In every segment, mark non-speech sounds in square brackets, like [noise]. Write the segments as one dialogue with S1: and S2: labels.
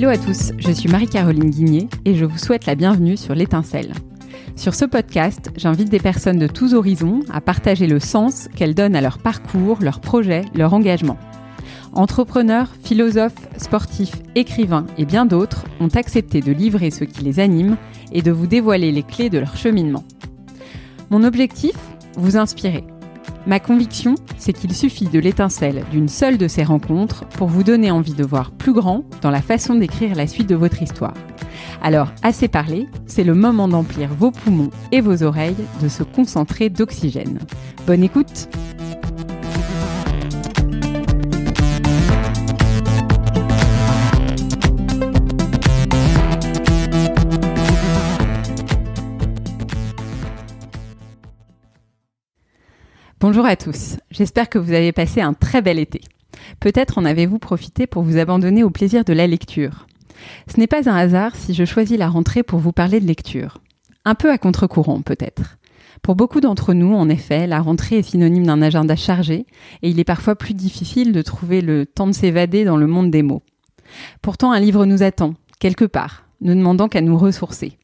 S1: Hello à tous, je suis Marie-Caroline Guigné et je vous souhaite la bienvenue sur l'étincelle. Sur ce podcast, j'invite des personnes de tous horizons à partager le sens qu'elles donnent à leur parcours, leurs projets, leur engagement. Entrepreneurs, philosophes, sportifs, écrivains et bien d'autres ont accepté de livrer ce qui les anime et de vous dévoiler les clés de leur cheminement. Mon objectif Vous inspirer. Ma conviction, c'est qu'il suffit de l'étincelle d'une seule de ces rencontres pour vous donner envie de voir plus grand dans la façon d'écrire la suite de votre histoire. Alors, assez parlé, c'est le moment d'emplir vos poumons et vos oreilles de se concentrer d'oxygène. Bonne écoute Bonjour à tous, j'espère que vous avez passé un très bel été. Peut-être en avez-vous profité pour vous abandonner au plaisir de la lecture. Ce n'est pas un hasard si je choisis la rentrée pour vous parler de lecture. Un peu à contre-courant peut-être. Pour beaucoup d'entre nous, en effet, la rentrée est synonyme d'un agenda chargé et il est parfois plus difficile de trouver le temps de s'évader dans le monde des mots. Pourtant, un livre nous attend, quelque part, ne demandant qu'à nous ressourcer.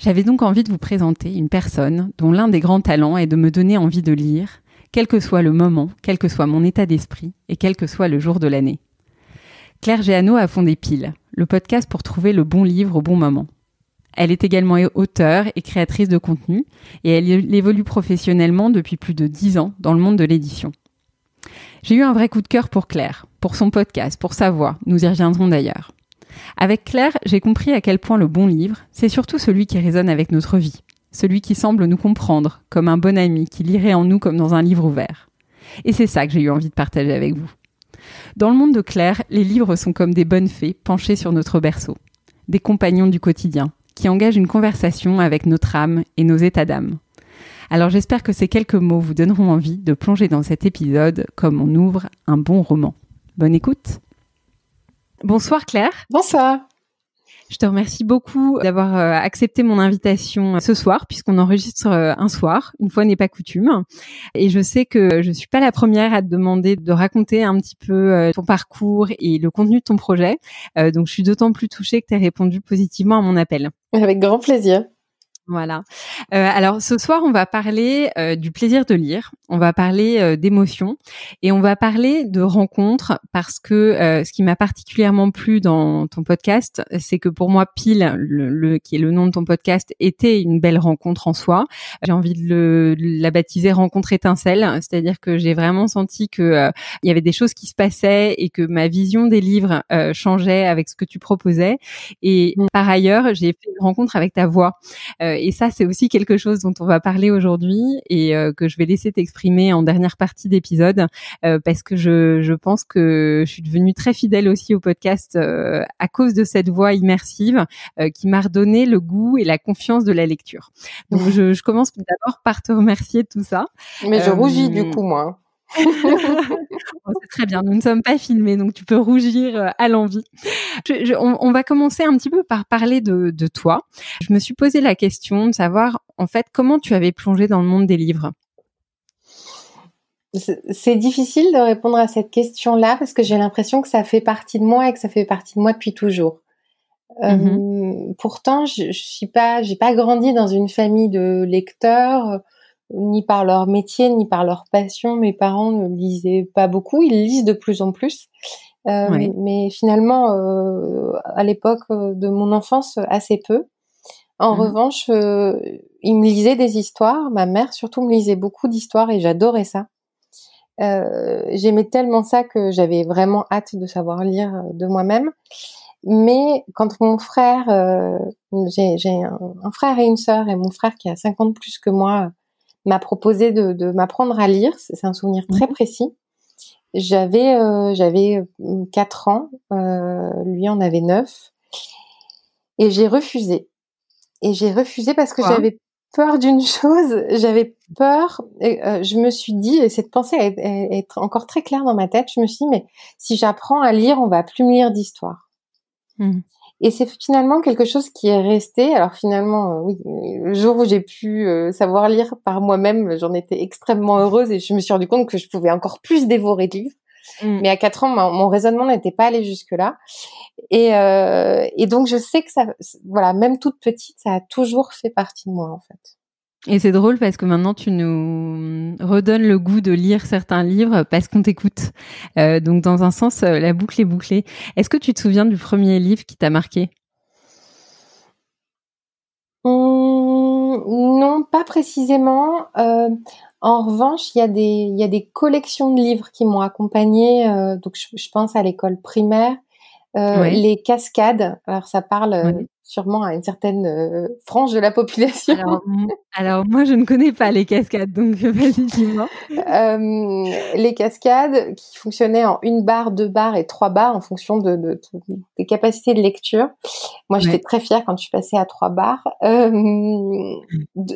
S1: J'avais donc envie de vous présenter une personne dont l'un des grands talents est de me donner envie de lire, quel que soit le moment, quel que soit mon état d'esprit et quel que soit le jour de l'année. Claire Géano a fondé Pile, le podcast pour trouver le bon livre au bon moment. Elle est également auteure et créatrice de contenu et elle évolue professionnellement depuis plus de dix ans dans le monde de l'édition. J'ai eu un vrai coup de cœur pour Claire, pour son podcast, pour sa voix, nous y reviendrons d'ailleurs. Avec Claire, j'ai compris à quel point le bon livre, c'est surtout celui qui résonne avec notre vie, celui qui semble nous comprendre, comme un bon ami qui lirait en nous comme dans un livre ouvert. Et c'est ça que j'ai eu envie de partager avec vous. Dans le monde de Claire, les livres sont comme des bonnes fées penchées sur notre berceau, des compagnons du quotidien, qui engagent une conversation avec notre âme et nos états d'âme. Alors j'espère que ces quelques mots vous donneront envie de plonger dans cet épisode comme on ouvre un bon roman. Bonne écoute Bonsoir Claire.
S2: Bonsoir.
S1: Je te remercie beaucoup d'avoir euh, accepté mon invitation euh, ce soir, puisqu'on enregistre euh, un soir. Une fois n'est pas coutume. Et je sais que je suis pas la première à te demander de raconter un petit peu ton parcours et le contenu de ton projet. Donc, je suis d'autant plus touchée que tu as répondu positivement à mon appel.
S2: Avec grand plaisir.
S1: Voilà. Euh, alors ce soir, on va parler euh, du plaisir de lire, on va parler euh, d'émotions et on va parler de rencontres parce que ce qui m'a particulièrement plu dans ton podcast, c'est que pour moi, pile, le, qui est le nom de ton podcast, était une belle rencontre en soi. J'ai envie de, le, la baptiser rencontre étincelle, c'est-à-dire que j'ai vraiment senti que il y avait des choses qui se passaient et que ma vision des livres changeait avec ce que tu proposais. Et mmh. par ailleurs, j'ai fait une rencontre avec ta voix et ça, c'est aussi quelque chose dont on va parler aujourd'hui et euh, que je vais laisser t'exprimer en dernière partie d'épisode euh, parce que je, je, pense que je suis devenue très fidèle aussi au podcast euh, à cause de cette voix immersive qui m'a redonné le goût et la confiance de la lecture. Donc, [laughs] je, je commence d'abord par te remercier de tout ça.
S2: Mais je rougis du coup, moi. [laughs]
S1: c'est très bien, nous ne sommes pas filmés, donc tu peux rougir euh, à l'envie. on, va commencer un petit peu par parler de, de toi. Je me suis posé la question de savoir, en fait, comment tu avais plongé dans le monde des livres.
S2: C'est difficile de répondre à cette question-là parce que j'ai l'impression que ça fait partie de moi et que ça fait partie de moi depuis toujours. Euh, mm-hmm. pourtant, je, je suis pas, j'ai pas grandi dans une famille de lecteurs ni par leur métier, ni par leur passion. Mes parents ne lisaient pas beaucoup, ils lisent de plus en plus. Euh, Mais finalement, euh, à l'époque de mon enfance, assez peu. En mhm. revanche, euh, ils me lisaient des histoires. Ma mère surtout me lisait beaucoup d'histoires et j'adorais ça. Euh, J'aimais tellement ça que j'avais vraiment hâte de savoir lire de moi-même. Mais quand mon frère, euh, j'ai un, un, frère et une sœur, et mon frère qui a 50 plus que moi m'a proposé de, de m'apprendre à lire. C'est un souvenir très mhm. précis. J'avais euh, j'avais euh, quatre ans, euh, lui en avait neuf, et j'ai refusé. Et j'ai refusé parce que j'avais peur d'une chose. J'avais peur. Et, euh, je me suis dit, et cette pensée est, est, encore très claire dans ma tête. Je me suis dit, mais si j'apprends à lire, on va plus me lire d'histoire. Mmh. Et c'est finalement quelque chose qui est resté. Alors finalement, euh, oui, le jour où j'ai pu euh, savoir lire par moi-même, j'en étais extrêmement heureuse et je me suis rendu compte que je pouvais encore plus dévorer de livres. Mm. Mais à 4 ans, mon, raisonnement n'était pas allé jusque là. Et, euh, et donc je sais que ça, voilà, même toute petite, ça a toujours fait partie de moi en fait.
S1: Et c'est drôle parce que maintenant tu nous redonnes le goût de lire certains livres parce qu'on t'écoute. Euh, donc dans un sens, euh, la boucle est bouclée. Est-ce que tu te souviens du premier livre qui t'a marqué?
S2: Hum, Non, pas précisément. Euh, en revanche, il y a des il y a des collections de livres qui m'ont accompagnée. Euh, donc je, pense à l'école primaire, les cascades. Alors ça parle sûrement à une certaine euh, frange de la population.
S1: Alors, moi, je ne connais pas les cascades, donc vas-y, dis-moi.
S2: Euh, les cascades qui fonctionnaient en une barre, deux barres et trois barres en fonction de, des capacités de lecture. Moi, j'étais très fière quand je suis passée à trois barres. Euh,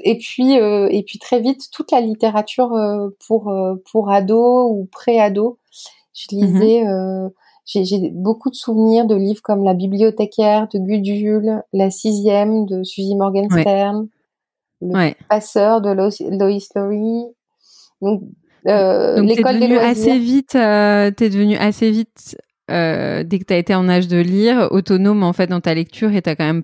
S2: et puis, et puis très vite, toute la littérature pour pour ados ou pré-ados. Je mmh lisais j'ai beaucoup de souvenirs de livres comme La bibliothécaire de Gudule, La sixième de Suzy Morgenstern, Le passeur de Lois Lowry. Donc,
S1: euh, l'école des assez vite, euh, t'es devenu assez vite euh, dès que tu as été en âge de lire, autonome en fait dans ta lecture et tu as quand même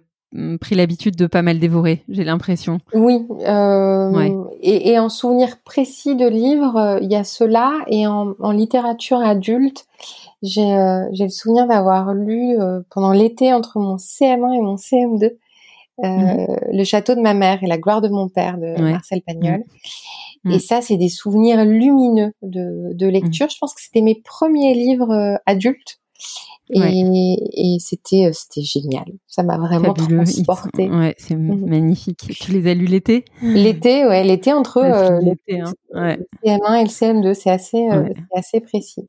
S1: pris l'habitude de pas mal dévorer, j'ai l'impression.
S2: Oui, euh, et, et, en souvenir précis de livres, euh, il y a cela, et en, en littérature adulte, j'ai euh, j'ai le souvenir d'avoir lu pendant l'été entre mon CM1 et mon CM2 euh, mhm. Le château de ma mère et la gloire de mon père de Marcel Pagnol. Mhm. Et ça, c'est des souvenirs lumineux de, de lecture. Je pense que c'était mes premiers livres adultes. Et, et c'était c'était génial. Ça m'a vraiment transporté.
S1: Ouais, c'est magnifique. Tu les as lus l'été?
S2: L'été, ouais, l'été entre l'été, hein. ouais. le CM1 et le CM2, c'est assez c'est assez précis.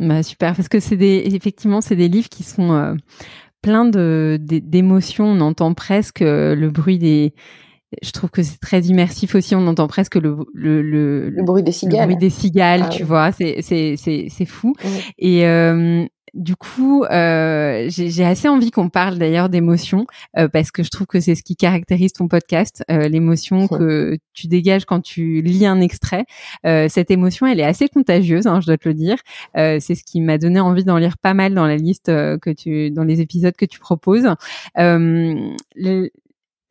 S1: Bah, super, parce que c'est des, effectivement, c'est des livres qui sont euh, pleins de, d'émotions. On entend presque euh, le bruit des, je trouve que c'est très immersif aussi. On entend presque le le,
S2: le, bruit des cigales.
S1: Le bruit des cigales, ah tu vois. C'est c'est c'est c'est fou. Et euh, du coup, euh, j'ai assez envie qu'on parle d'ailleurs d'émotion euh, parce que je trouve que c'est ce qui caractérise ton podcast, euh, l'émotion que tu dégages quand tu lis un extrait. cette émotion, elle est assez contagieuse, hein, je dois te le dire. c'est ce qui m'a donné envie d'en lire pas mal dans la liste que tu, dans les épisodes que tu proposes. Le,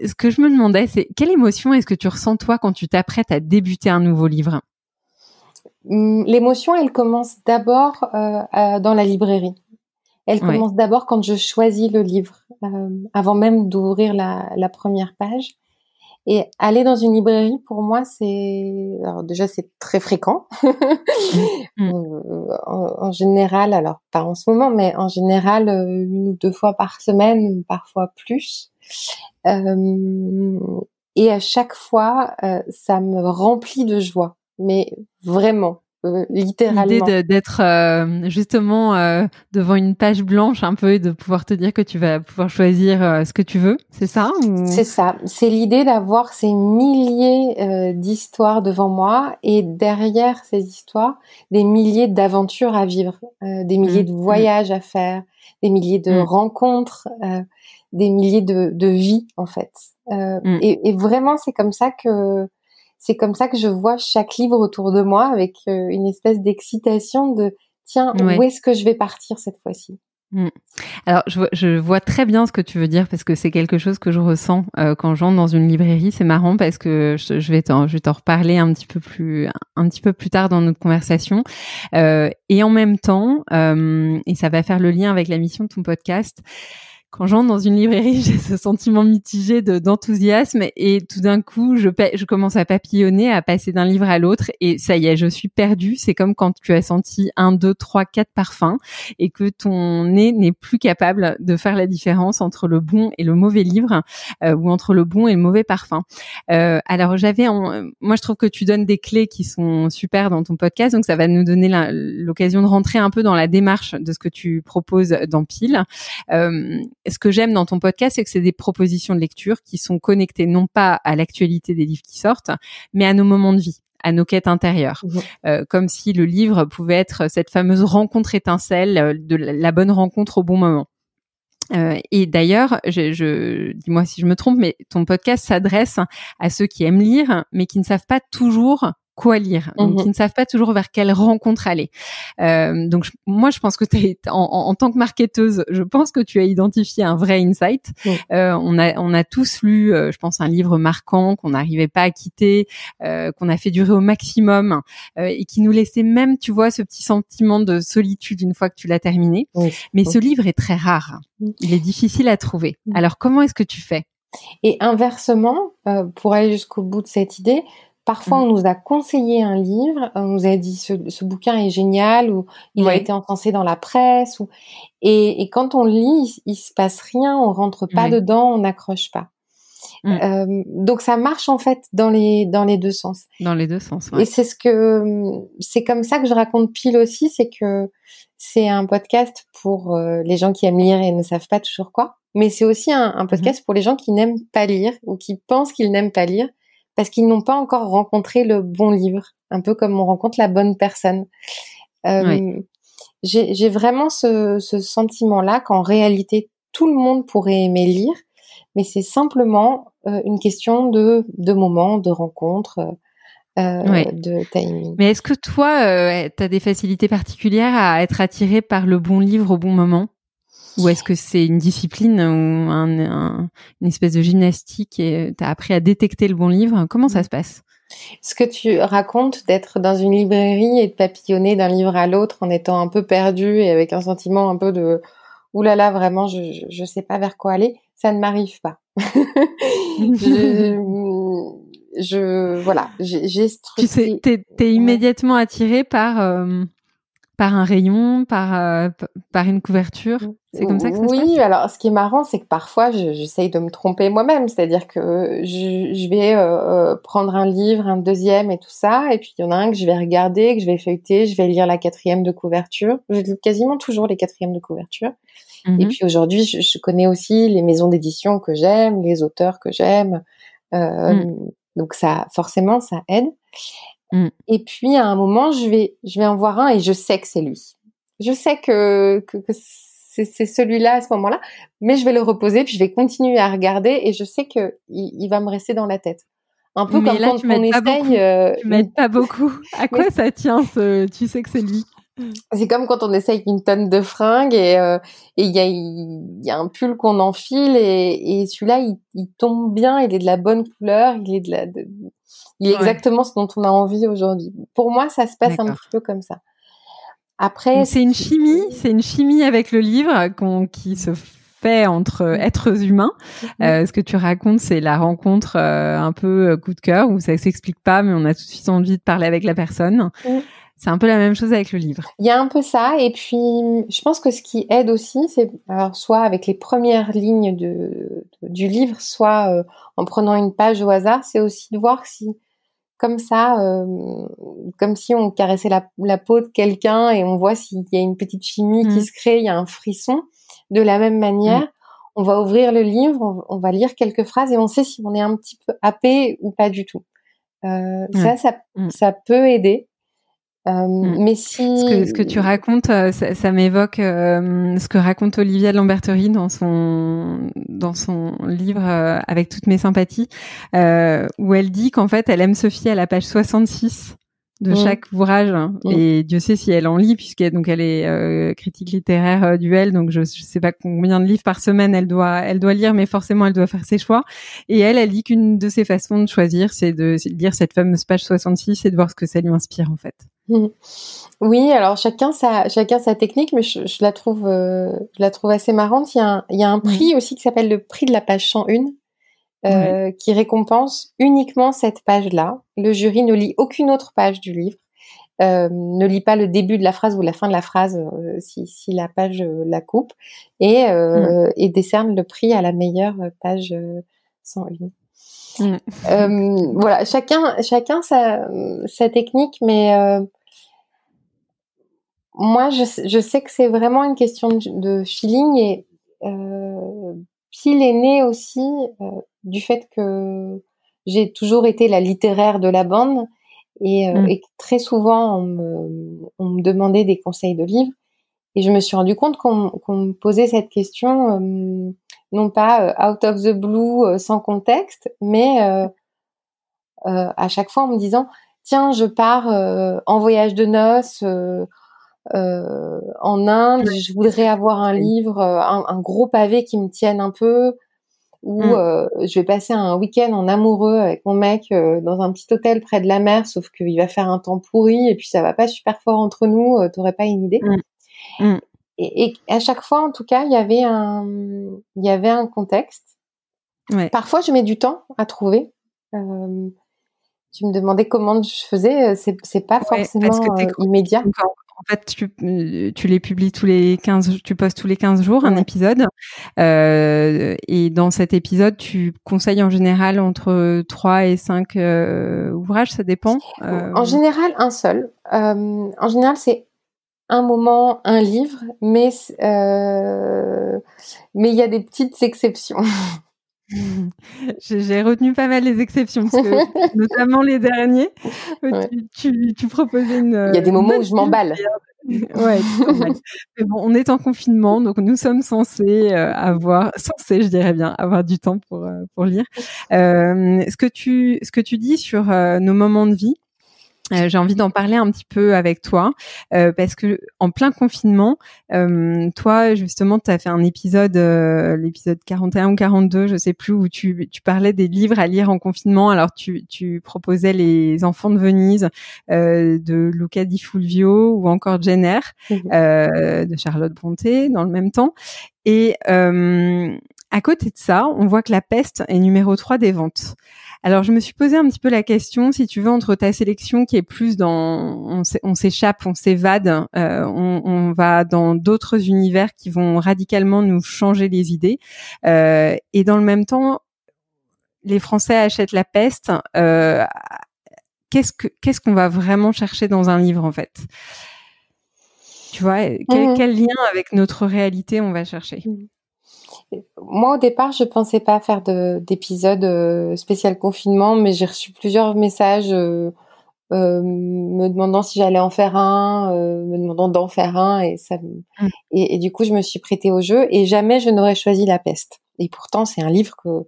S1: ce que je me demandais, c'est quelle émotion est-ce que tu ressens toi quand tu t'apprêtes à débuter un nouveau livre?
S2: L'émotion, elle commence d'abord euh, dans la librairie. Elle commence d'abord quand je choisis le livre, euh, avant même d'ouvrir la, la, première page. Et aller dans une librairie, pour moi, c'est alors déjà c'est très fréquent. [laughs] Mmh. Euh, en, général, alors pas en ce moment, mais en général euh, une ou deux fois par semaine, parfois plus. Euh, et à chaque fois, ça me remplit de joie mais vraiment, euh, littéralement.
S1: L'idée d'être euh, justement euh, devant une page blanche un peu et de pouvoir te dire que tu vas pouvoir choisir ce que tu veux, c'est ça
S2: C'est ça. C'est l'idée d'avoir ces milliers d'histoires devant moi et derrière ces histoires, des milliers d'aventures à vivre, des milliers mmh. de mmh. voyages à faire, des milliers de mmh. rencontres, des milliers de, de vies en fait. Et, et, vraiment, c'est comme ça que c'est comme ça que je vois chaque livre autour de moi avec euh, une espèce d'excitation de tiens, où est-ce que je vais partir cette fois-ci?
S1: Mmh. Alors, je, vois très bien ce que tu veux dire parce que c'est quelque chose que je ressens euh, quand j'entre dans une librairie. C'est marrant parce que je, vais t'en, je vais t'en reparler un petit peu plus, un petit peu plus tard dans notre conversation. Euh, et en même temps, et ça va faire le lien avec la mission de ton podcast quand j'entre dans une librairie, [laughs] j'ai ce sentiment mitigé d'enthousiasme et tout d'un coup, je, commence à papillonner, à passer d'un livre à l'autre et ça y est, je suis perdue. C'est comme quand tu as senti un, deux, trois, quatre parfums et que ton nez n'est plus capable de faire la différence entre le bon et le mauvais livre euh, ou entre le bon et le mauvais parfum. Euh, alors j'avais, moi je trouve que tu donnes des clés qui sont super dans ton podcast, donc ça va nous donner l'occasion de rentrer un peu dans la démarche de ce que tu proposes dans Pile. Euh, ce que j'aime dans ton podcast, c'est que c'est des propositions de lecture qui sont connectées non pas à l'actualité des livres qui sortent, mais à nos moments de vie à nos quêtes intérieures, mmh. euh, comme si le livre pouvait être cette fameuse rencontre étincelle, euh, de la bonne rencontre au bon moment. Euh, et d'ailleurs, je, je dis-moi si je me trompe, mais ton podcast s'adresse à ceux qui aiment lire, mais qui ne savent pas toujours quoi lire, donc qui mmh ne savent pas toujours vers quelle rencontre aller. Euh, donc moi, je pense que es, en, en, tant que marketeuse, je pense que tu as identifié un vrai insight. Euh, on a on a tous lu, euh, je pense, un livre marquant qu'on n'arrivait pas à quitter, euh, qu'on a fait durer au maximum euh, et qui nous laissait même, tu vois, ce petit sentiment de solitude une fois que tu l'as terminé. Mais ce livre est très rare. Il est difficile à trouver. Alors comment est-ce que tu fais?
S2: Et inversement, euh, pour aller jusqu'au bout de cette idée, Parfois, on nous a conseillé un livre, on nous a dit ce, bouquin est génial ou il a été encensé dans la presse ou et, quand on lit, il, se passe rien, on rentre pas dedans, on n'accroche pas. Mm. Euh, donc ça marche en fait dans les dans les deux sens.
S1: Dans les deux sens.
S2: Et c'est ce que c'est comme ça que je raconte pile aussi, c'est que c'est un podcast pour euh, les gens qui aiment lire et ne savent pas toujours quoi, mais c'est aussi un, un mm-hmm. podcast pour les gens qui n'aiment pas lire ou qui pensent qu'ils n'aiment pas lire parce qu'ils n'ont pas encore rencontré le bon livre, un peu comme on rencontre la bonne personne. Euh, J'ai vraiment ce, ce sentiment-là qu'en réalité, tout le monde pourrait aimer lire, mais c'est simplement euh, une question de, de moment, de rencontre. Euh, de timing.
S1: Mais est-ce que toi, euh, tu as des facilités particulières à être attiré par le bon livre au bon moment? Ou est-ce que c'est une discipline ou un, une espèce de gymnastique et tu as appris à détecter le bon livre? Comment ça se passe?
S2: Ce que tu racontes d'être dans une librairie et de papillonner d'un livre à l'autre en étant un peu perdu et avec un sentiment un peu de Ouh là là, vraiment, je, je sais pas vers quoi aller, ça ne m'arrive pas. [laughs] je, je, voilà, j'ai
S1: Tu sais, t'es es immédiatement attiré par euh, par un rayon, par, euh, par une couverture C'est comme ça que ça
S2: oui,
S1: se passe?
S2: Oui, alors ce qui est marrant, c'est que parfois, j'essaye de me tromper moi-même. C'est-à-dire que je, je vais euh, euh, prendre un livre, un deuxième et tout ça, et puis il y en a un que je vais regarder, que je vais feuilleter, je vais lire la quatrième de couverture. Je lis quasiment toujours les quatrièmes de couverture. Et mmh puis aujourd'hui, je, je, connais aussi les maisons d'édition que j'aime, les auteurs que j'aime. Mmh. Donc ça, forcément, ça aide. Mm. Et puis à un moment, je vais, je vais en voir un et je sais que c'est lui. Je sais que, que, c'est celui-là à ce moment-là, mais je vais le reposer puis je vais continuer à regarder et je sais que il, va me rester dans la tête.
S1: Un peu comme quand on essaye. Euh, tu m'aides pas beaucoup. À [laughs] quoi ça tient ce Tu sais que c'est lui?
S2: C'est comme quand on essaye une tonne de fringues et euh, il y, a, y a un pull qu'on enfile et, et celui-là il, il, tombe bien, il est de la bonne couleur, il est de la, de, il est exactement ce dont on a envie aujourd'hui. Pour moi, ça se passe un petit peu comme ça.
S1: Après, c'est une chimie, c'est une chimie avec le livre qui se fait entre êtres humains. Euh, ce que tu racontes, c'est la rencontre euh, un peu coup de cœur où ça s'explique pas, mais on a tout de suite envie de parler avec la personne. C'est un peu la même chose avec le livre.
S2: Il y a un peu ça, et puis je pense que ce qui aide aussi, c'est soit avec les premières lignes de, du livre, soit en prenant une page au hasard, c'est aussi de voir si comme ça, euh, comme si on caressait la, peau de quelqu'un et on voit s'il y a une petite chimie qui mmh. se crée, il y a un frisson. De la même manière, mmh. on va ouvrir le livre, on, va lire quelques phrases et on sait si on est un petit peu happé ou pas du tout. Euh, Ça, ça, mmh. ça peut aider. Euh, mm. Mais si
S1: ce que, ce que tu racontes, euh, ça, ça m'évoque euh, ce que raconte Olivia de Lamberterie dans son dans son livre avec toutes mes sympathies, où elle dit qu'en fait elle aime Sophie à la page 66 de mm. chaque ouvrage mm. et Dieu sait si elle en lit puisqu'elle donc elle est critique littéraire duel donc je, je sais pas combien de livres par semaine elle doit elle doit lire mais forcément elle doit faire ses choix et elle elle dit qu'une de ses façons de choisir c'est de, de lire cette fameuse page 66 et de voir ce que ça lui inspire en fait.
S2: Oui, alors chacun sa chacun sa technique, mais je, la trouve euh, je la trouve assez marrante. Il y a un, il y a un prix aussi qui s'appelle le prix de la page 101 euh, qui récompense uniquement cette page-là. Le jury ne lit aucune autre page du livre, euh, ne lit pas le début de la phrase ou la fin de la phrase si, si la page la coupe et, et décerne le prix à la meilleure page 101. Mm. voilà, chacun, chacun sa, sa technique, mais moi, je, je, sais que c'est vraiment une question de, feeling et euh, Pile est né aussi euh, du fait que j'ai toujours été la littéraire de la bande et, euh, mm. et très souvent on me, on me, demandait des conseils de livres et je me suis rendu compte qu'on me posait cette question euh, non pas euh, out of the blue sans contexte mais à chaque fois en me disant tiens, je pars en voyage de noces en Inde, je voudrais avoir un livre, un, un, gros pavé qui me tienne un peu où mmh. euh, je vais passer un week-end en amoureux avec mon mec euh, dans un petit hôtel près de la mer, sauf qu'il va faire un temps pourri et puis ça va pas super fort entre nous, euh, t'aurais pas une idée. Mmh. Et, et, à chaque fois, en tout cas, il y avait un, il y avait un contexte. Ouais. Parfois, je mets du temps à trouver. Euh, tu me demandais comment je faisais, c'est, c'est pas forcément immédiat
S1: en fait, tu, euh, tu, les publies tous les 15, tu postes tous les 15 jours un épisode. Euh, et dans cet épisode, tu conseilles en général entre 3 et 5 euh, ouvrages, ça dépend.
S2: Euh... En général, un seul. Euh, en général, c'est un moment, un livre, mais euh, mais il y a des petites exceptions. [laughs]
S1: J'ai retenu pas mal les exceptions, parce que, [laughs] notamment les derniers, tu, tu, proposais une.
S2: Il y a des moments où je m'emballe.
S1: ouais, [laughs] mais bon, on est en confinement, donc nous sommes censés euh, avoir, censés, je dirais bien, avoir du temps pour euh, pour lire. Euh, ce que tu ce que tu dis sur nos moments de vie, euh, j'ai envie d'en parler un petit peu avec toi euh, parce que en plein confinement, euh, toi justement, tu as fait un épisode, euh, l'épisode 41 ou 42, je sais plus, où tu, tu parlais des livres à lire en confinement. Alors tu, tu proposais les Enfants de Venise de Luca Di Fulvio ou encore Jenner mmh de Charlotte Brontë dans le même temps. Et à côté de ça, on voit que La Peste est numéro 3 des ventes. Alors, je me suis posé un petit peu la question, si tu veux, entre ta sélection qui est plus dans, on s'échappe, on s'évade, euh, on, va dans d'autres univers qui vont radicalement nous changer les idées, euh, et dans le même temps, les Français achètent la peste. Euh, qu'est-ce que qu'est-ce qu'on va vraiment chercher dans un livre en fait? Tu vois, quel, mmh quel, lien avec notre réalité on va chercher? Mmh.
S2: Moi, au départ, je pensais pas faire d'épisode euh, spécial confinement, mais j'ai reçu plusieurs messages euh, euh, me demandant si j'allais en faire un, me demandant d'en faire un, et ça, mmh. et, du coup, je me suis prêtée au jeu. Et jamais je n'aurais choisi La Peste. Et pourtant, c'est un livre que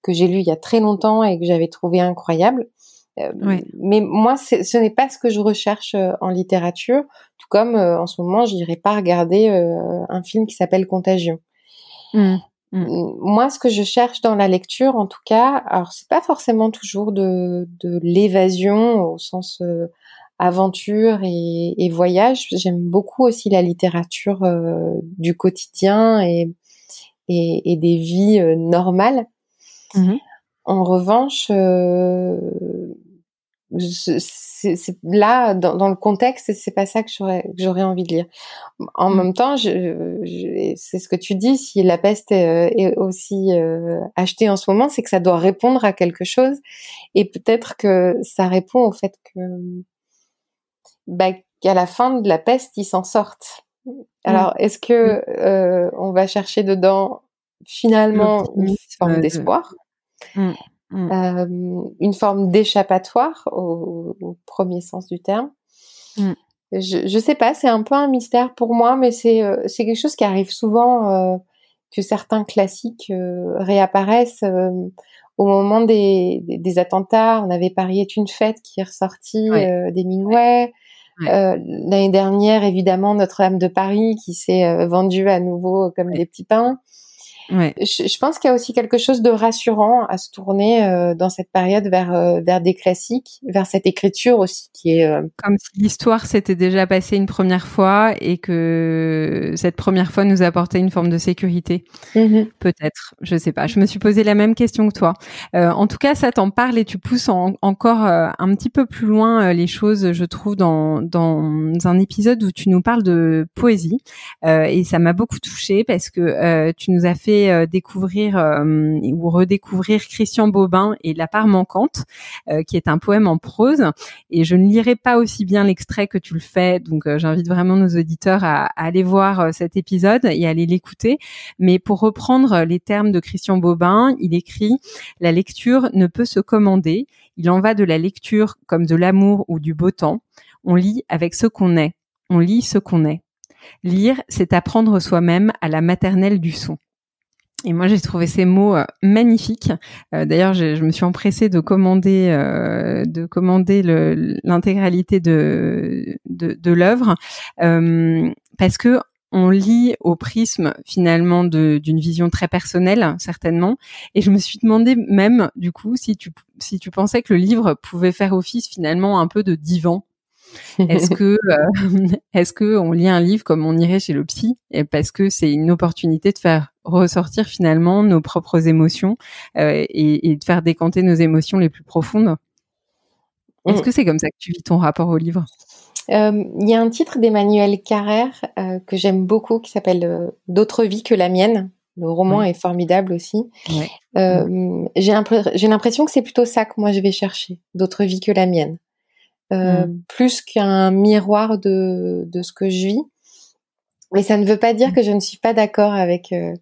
S2: que j'ai lu il y a très longtemps et que j'avais trouvé incroyable. Mais moi, ce n'est pas ce que je recherche en littérature. Tout comme en ce moment, je n'irai pas regarder un film qui s'appelle Contagion. Mmh. Mmh. Moi, ce que je cherche dans la lecture, en tout cas, alors c'est pas forcément toujours de, de l'évasion au sens euh, aventure et, et voyage. J'aime beaucoup aussi la littérature euh, du quotidien et, et, et des vies euh, normales. Mmh. En revanche, c'est là dans, dans, le contexte c'est pas ça que j'aurais envie de lire en mmh. même temps je, c'est ce que tu dis si la peste est, est aussi euh, achetée en ce moment c'est que ça doit répondre à quelque chose et peut-être que ça répond au fait que bah, qu'à la fin de la peste ils s'en sortent mmh. alors est-ce que mmh. euh, on va chercher dedans finalement une forme d'espoir? Mmh. Euh, une forme d'échappatoire au, au, premier sens du terme. Mmh. Je, je sais pas, c'est un peu un mystère pour moi, mais c'est euh, c'est quelque chose qui arrive souvent euh, que certains classiques réapparaissent au moment des, des, des, attentats. On avait Paris est une fête qui est ressorti ouais. des. Ouais. L'année dernière, évidemment, Notre-Dame de Paris qui s'est vendue à nouveau comme des petits pains. Ouais. Je, je, pense qu'il y a aussi quelque chose de rassurant à se tourner euh, dans cette période vers euh, vers des classiques, vers cette écriture aussi qui est euh,
S1: comme si l'histoire s'était déjà passée une première fois et que cette première fois nous apportait une forme de sécurité. Mmh Peut-être, je sais pas. Je me suis posé la même question que toi. En tout cas, ça t'en parle et tu pousses en, encore un petit peu plus loin les choses, je trouve, dans dans un épisode où tu nous parles de poésie et ça m'a beaucoup touchée parce que tu nous as fait euh, découvrir euh, ou redécouvrir Christian Bobin et La part manquante, euh, qui est un poème en prose. Et je ne lirai pas aussi bien l'extrait que tu le fais, donc j'invite vraiment nos auditeurs à, aller voir cet épisode et à aller l'écouter. Mais pour reprendre les termes de Christian Bobin, il écrit La lecture ne peut se commander. Il en va de la lecture comme de l'amour ou du beau temps. On lit avec ce qu'on est. On lit ce qu'on est. Lire, c'est apprendre soi-même à la maternelle du son. Et moi, j'ai trouvé ces mots euh, magnifiques. Euh, d'ailleurs, je, me suis empressée de commander, euh, de commander l'intégralité de, de, de l'œuvre parce que on lit au prisme finalement d'une vision très personnelle certainement et je me suis demandé même du coup si tu si tu pensais que le livre pouvait faire office finalement un peu de divan est-ce que [laughs] euh, [laughs] est-ce que on lit un livre comme on irait chez le psy et parce que c'est une opportunité de faire ressortir finalement nos propres émotions euh, et, de faire décanter nos émotions les plus profondes? Est-ce mm. que c'est comme ça que tu vis ton rapport au livre?
S2: Euh, il y a un titre d'Emmanuel Carrère que j'aime beaucoup qui s'appelle D'autres vies que la mienne. Le roman est formidable aussi. J'ai l'impression que c'est plutôt ça que moi je vais chercher, d'autres vies que la mienne. Euh, mmh. plus qu'un miroir de, de ce que je vis. Mais ça ne veut pas dire mmh. que je ne suis pas d'accord avec euh,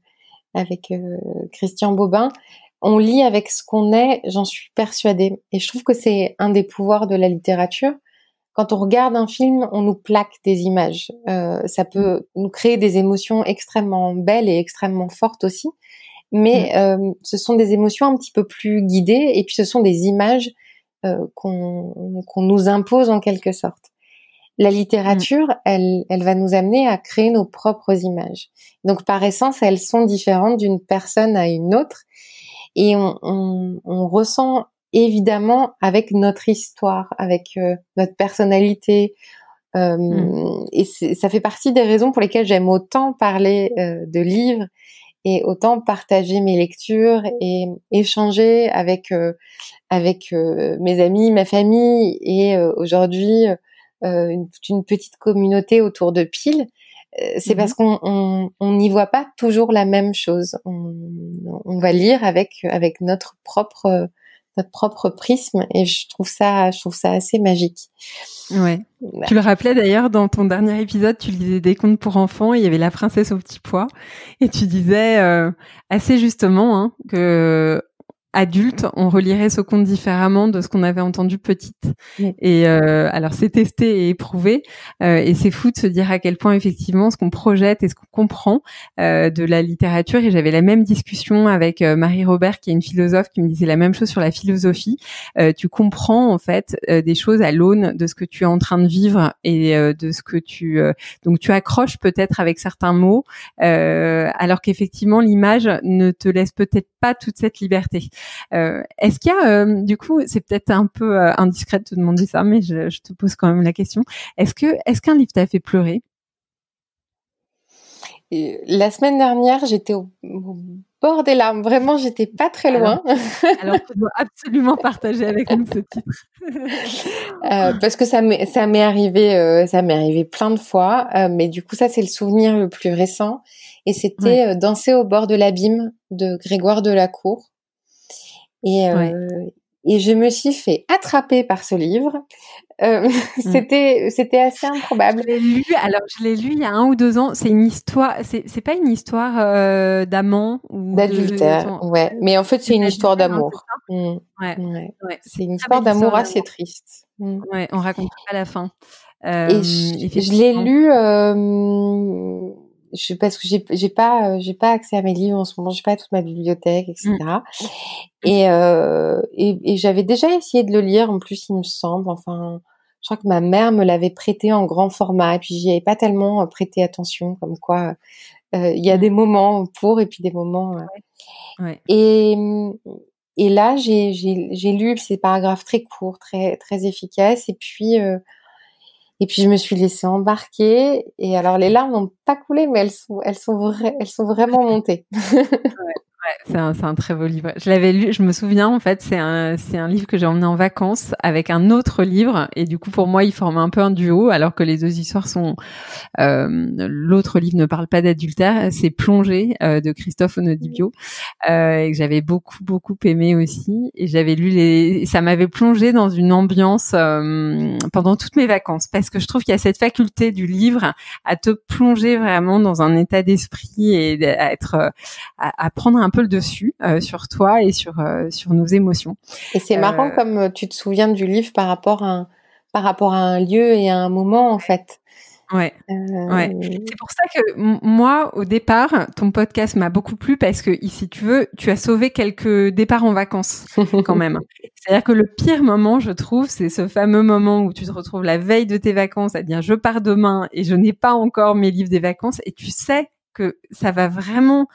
S2: avec euh, Christian Bobin. On lit avec ce qu'on est, j'en suis persuadée. Et je trouve que c'est un des pouvoirs de la littérature. Quand on regarde un film, on nous plaque des images. ça mmh. peut nous créer des émotions extrêmement belles et extrêmement fortes aussi. Mais ce sont des émotions un petit peu plus guidées et puis ce sont des images euh, qu'on nous impose en quelque sorte. La littérature, mm. elle, elle va nous amener à créer nos propres images. Donc par essence, elles sont différentes d'une personne à une autre, et on, on, on ressent évidemment avec notre histoire, avec euh, notre personnalité. Euh, mm. Et ça fait partie des raisons pour lesquelles j'aime autant parler euh, de livres et autant partager mes lectures et échanger avec euh, avec euh, mes amis, ma famille et euh, aujourd'hui une, une, petite communauté autour de Pile. C'est mmh parce qu'on n'y voit pas toujours la même chose. On, on, va lire avec avec notre propre notre propre prisme et je trouve ça je trouve ça assez magique.
S1: Ouais. Tu le rappelais d'ailleurs dans ton dernier épisode, tu lisais des contes pour enfants et il y avait la princesse au petit pois et tu disais euh, assez justement hein, que adulte, on relirait ce conte différemment de ce qu'on avait entendu petite. Et euh, alors c'est testé et éprouvé, euh, et c'est fou de se dire à quel point effectivement ce qu'on projette et ce qu'on comprend euh, de la littérature. Et j'avais la même discussion avec euh, Marie Robert, qui est une philosophe, qui me disait la même chose sur la philosophie. Euh, tu comprends en fait euh, des choses à l'aune de ce que tu es en train de vivre et de ce que tu donc tu accroches peut-être avec certains mots, alors qu'effectivement l'image ne te laisse peut-être pas toute cette liberté. Euh, est-ce qu'il y a, euh, du coup, c'est peut-être un peu euh, indiscret de te demander ça, mais je, te pose quand même la question. Est-ce que, est-ce qu'un livre t'a fait pleurer?
S2: La semaine dernière, j'étais au, bord des larmes. Vraiment, j'étais pas très loin.
S1: Alors, tu dois absolument partager avec nous ce titre. [laughs]
S2: parce que ça m'est, ça m'est arrivé, ça m'est arrivé plein de fois. mais du coup, ça, c'est le souvenir le plus récent. Et c'était Danser au bord de l'abîme de Grégoire Delacour. Et, euh, et je me suis fait attraper par ce livre. Euh, [laughs] mmh. C'était c'était assez improbable.
S1: Je l'ai lu. Alors je l'ai lu il y a un ou deux ans. C'est une histoire. C'est c'est pas une histoire euh, d'amant
S2: ou d'adultère. Ouais. Mais en fait c'est une histoire d'amour. Mmh. Ouais. ouais. C'est une histoire d'amour assez triste.
S1: Mmh. Ouais. On raconte pas la fin.
S2: Euh, et je, je l'ai lu. Je parce que j'ai j'ai pas euh, j'ai pas accès à mes livres en ce moment j'ai pas toute ma bibliothèque etc mmh. et euh, et, et j'avais déjà essayé de le lire en plus il me semble enfin je crois que ma mère me l'avait prêté en grand format et puis j'y avais pas tellement euh, prêté attention comme quoi euh, il y a mmh. des moments pour et puis des moments ouais. et et là j'ai j'ai j'ai lu ces paragraphes très courts très très efficaces et puis et puis je me suis laissée embarquer. Et alors les larmes n'ont pas coulé, mais elles sont, elles sont, elles sont vraiment montées. [laughs]
S1: c'est un, un, très beau livre. Je l'avais lu, je me souviens en fait, c'est un, un livre que j'ai emmené en vacances avec un autre livre et du coup pour moi il forme un peu un duo alors que les deux histoires sont. Euh, l'autre livre ne parle pas d'adultère, c'est Plongée euh, de Christophe Onodibio euh, et que j'avais beaucoup beaucoup aimé aussi et j'avais lu les, ça m'avait plongé dans une ambiance euh, pendant toutes mes vacances parce que je trouve qu'il y a cette faculté du livre à te plonger vraiment dans un état d'esprit et à être à, à prendre un peu le dessus euh, sur toi et sur euh, sur nos émotions.
S2: Et c'est marrant euh, comme tu te souviens du livre par rapport à un, par rapport à un lieu et à un moment en fait.
S1: Ouais. ouais. C'est pour ça que moi, au départ, ton podcast m'a beaucoup plu parce que, si tu veux, tu as sauvé quelques départs en vacances [laughs] quand même. C'est-à-dire que le pire moment, je trouve, c'est ce fameux moment où tu te retrouves la veille de tes vacances à dire je pars demain et je n'ai pas encore mes livres des vacances et tu sais que ça va vraiment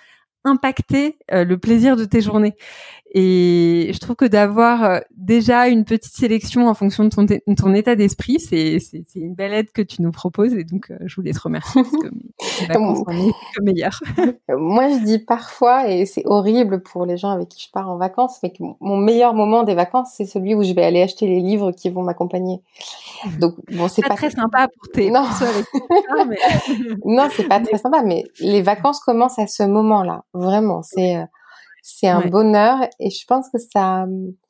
S1: impacter euh, le plaisir de tes journées. Et je trouve que d'avoir euh, déjà une petite sélection en fonction de ton, ton état d'esprit, c'est, une belle aide que tu nous proposes. Et donc, euh, je voulais te remercier parce que
S2: mes [laughs] meilleur. [laughs] Moi, je dis parfois, et c'est horrible pour les gens avec qui je pars en vacances, mais que mon meilleur moment des vacances, c'est celui où je vais aller acheter les livres qui vont m'accompagner. [laughs]
S1: Donc, bon, c'est pas, très sympa pour tes non.
S2: mais... non, c'est pas très sympa, mais les vacances commencent à ce moment-là. Vraiment, c'est euh, c'est un bonheur et je pense que ça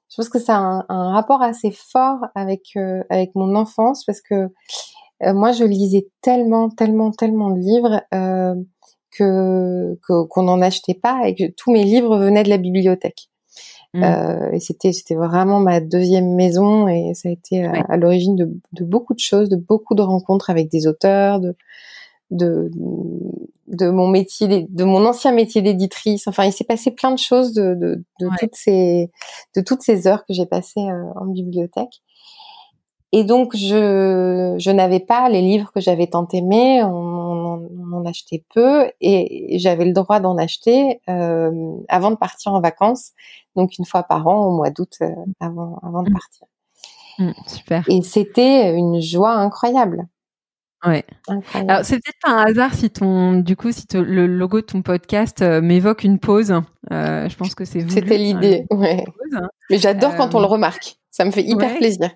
S2: je pense que ça a un, rapport assez fort avec euh, avec mon enfance parce que euh, moi je lisais tellement tellement tellement de livres euh, que qu'on n'en achetait pas et que tous mes livres venaient de la bibliothèque. Mmh. Euh, et c'était c'était vraiment ma deuxième maison et ça a été à, l'origine de, de, beaucoup de choses, de beaucoup de rencontres avec des auteurs, de de de mon métier, de mon ancien métier d'éditrice. Enfin, il s'est passé plein de choses de, de, de toutes ces de toutes ces heures que j'ai passées euh, en bibliothèque. Et donc, je je n'avais pas les livres que j'avais tant aimés. On, on, en achetait peu et j'avais le droit d'en acheter euh, avant de partir en vacances. Donc une fois par an au mois d'août euh, avant avant de mmh. partir.
S1: Mmh, super.
S2: Et c'était une joie incroyable.
S1: Ouais. Alors c'est peut-être pas un hasard si ton, du coup, si le logo de ton podcast euh, m'évoque une pause. Euh, je pense que c'est
S2: C'était l'idée. ouais. Mais j'adore quand on le euh, remarque. Ça me fait hyper plaisir.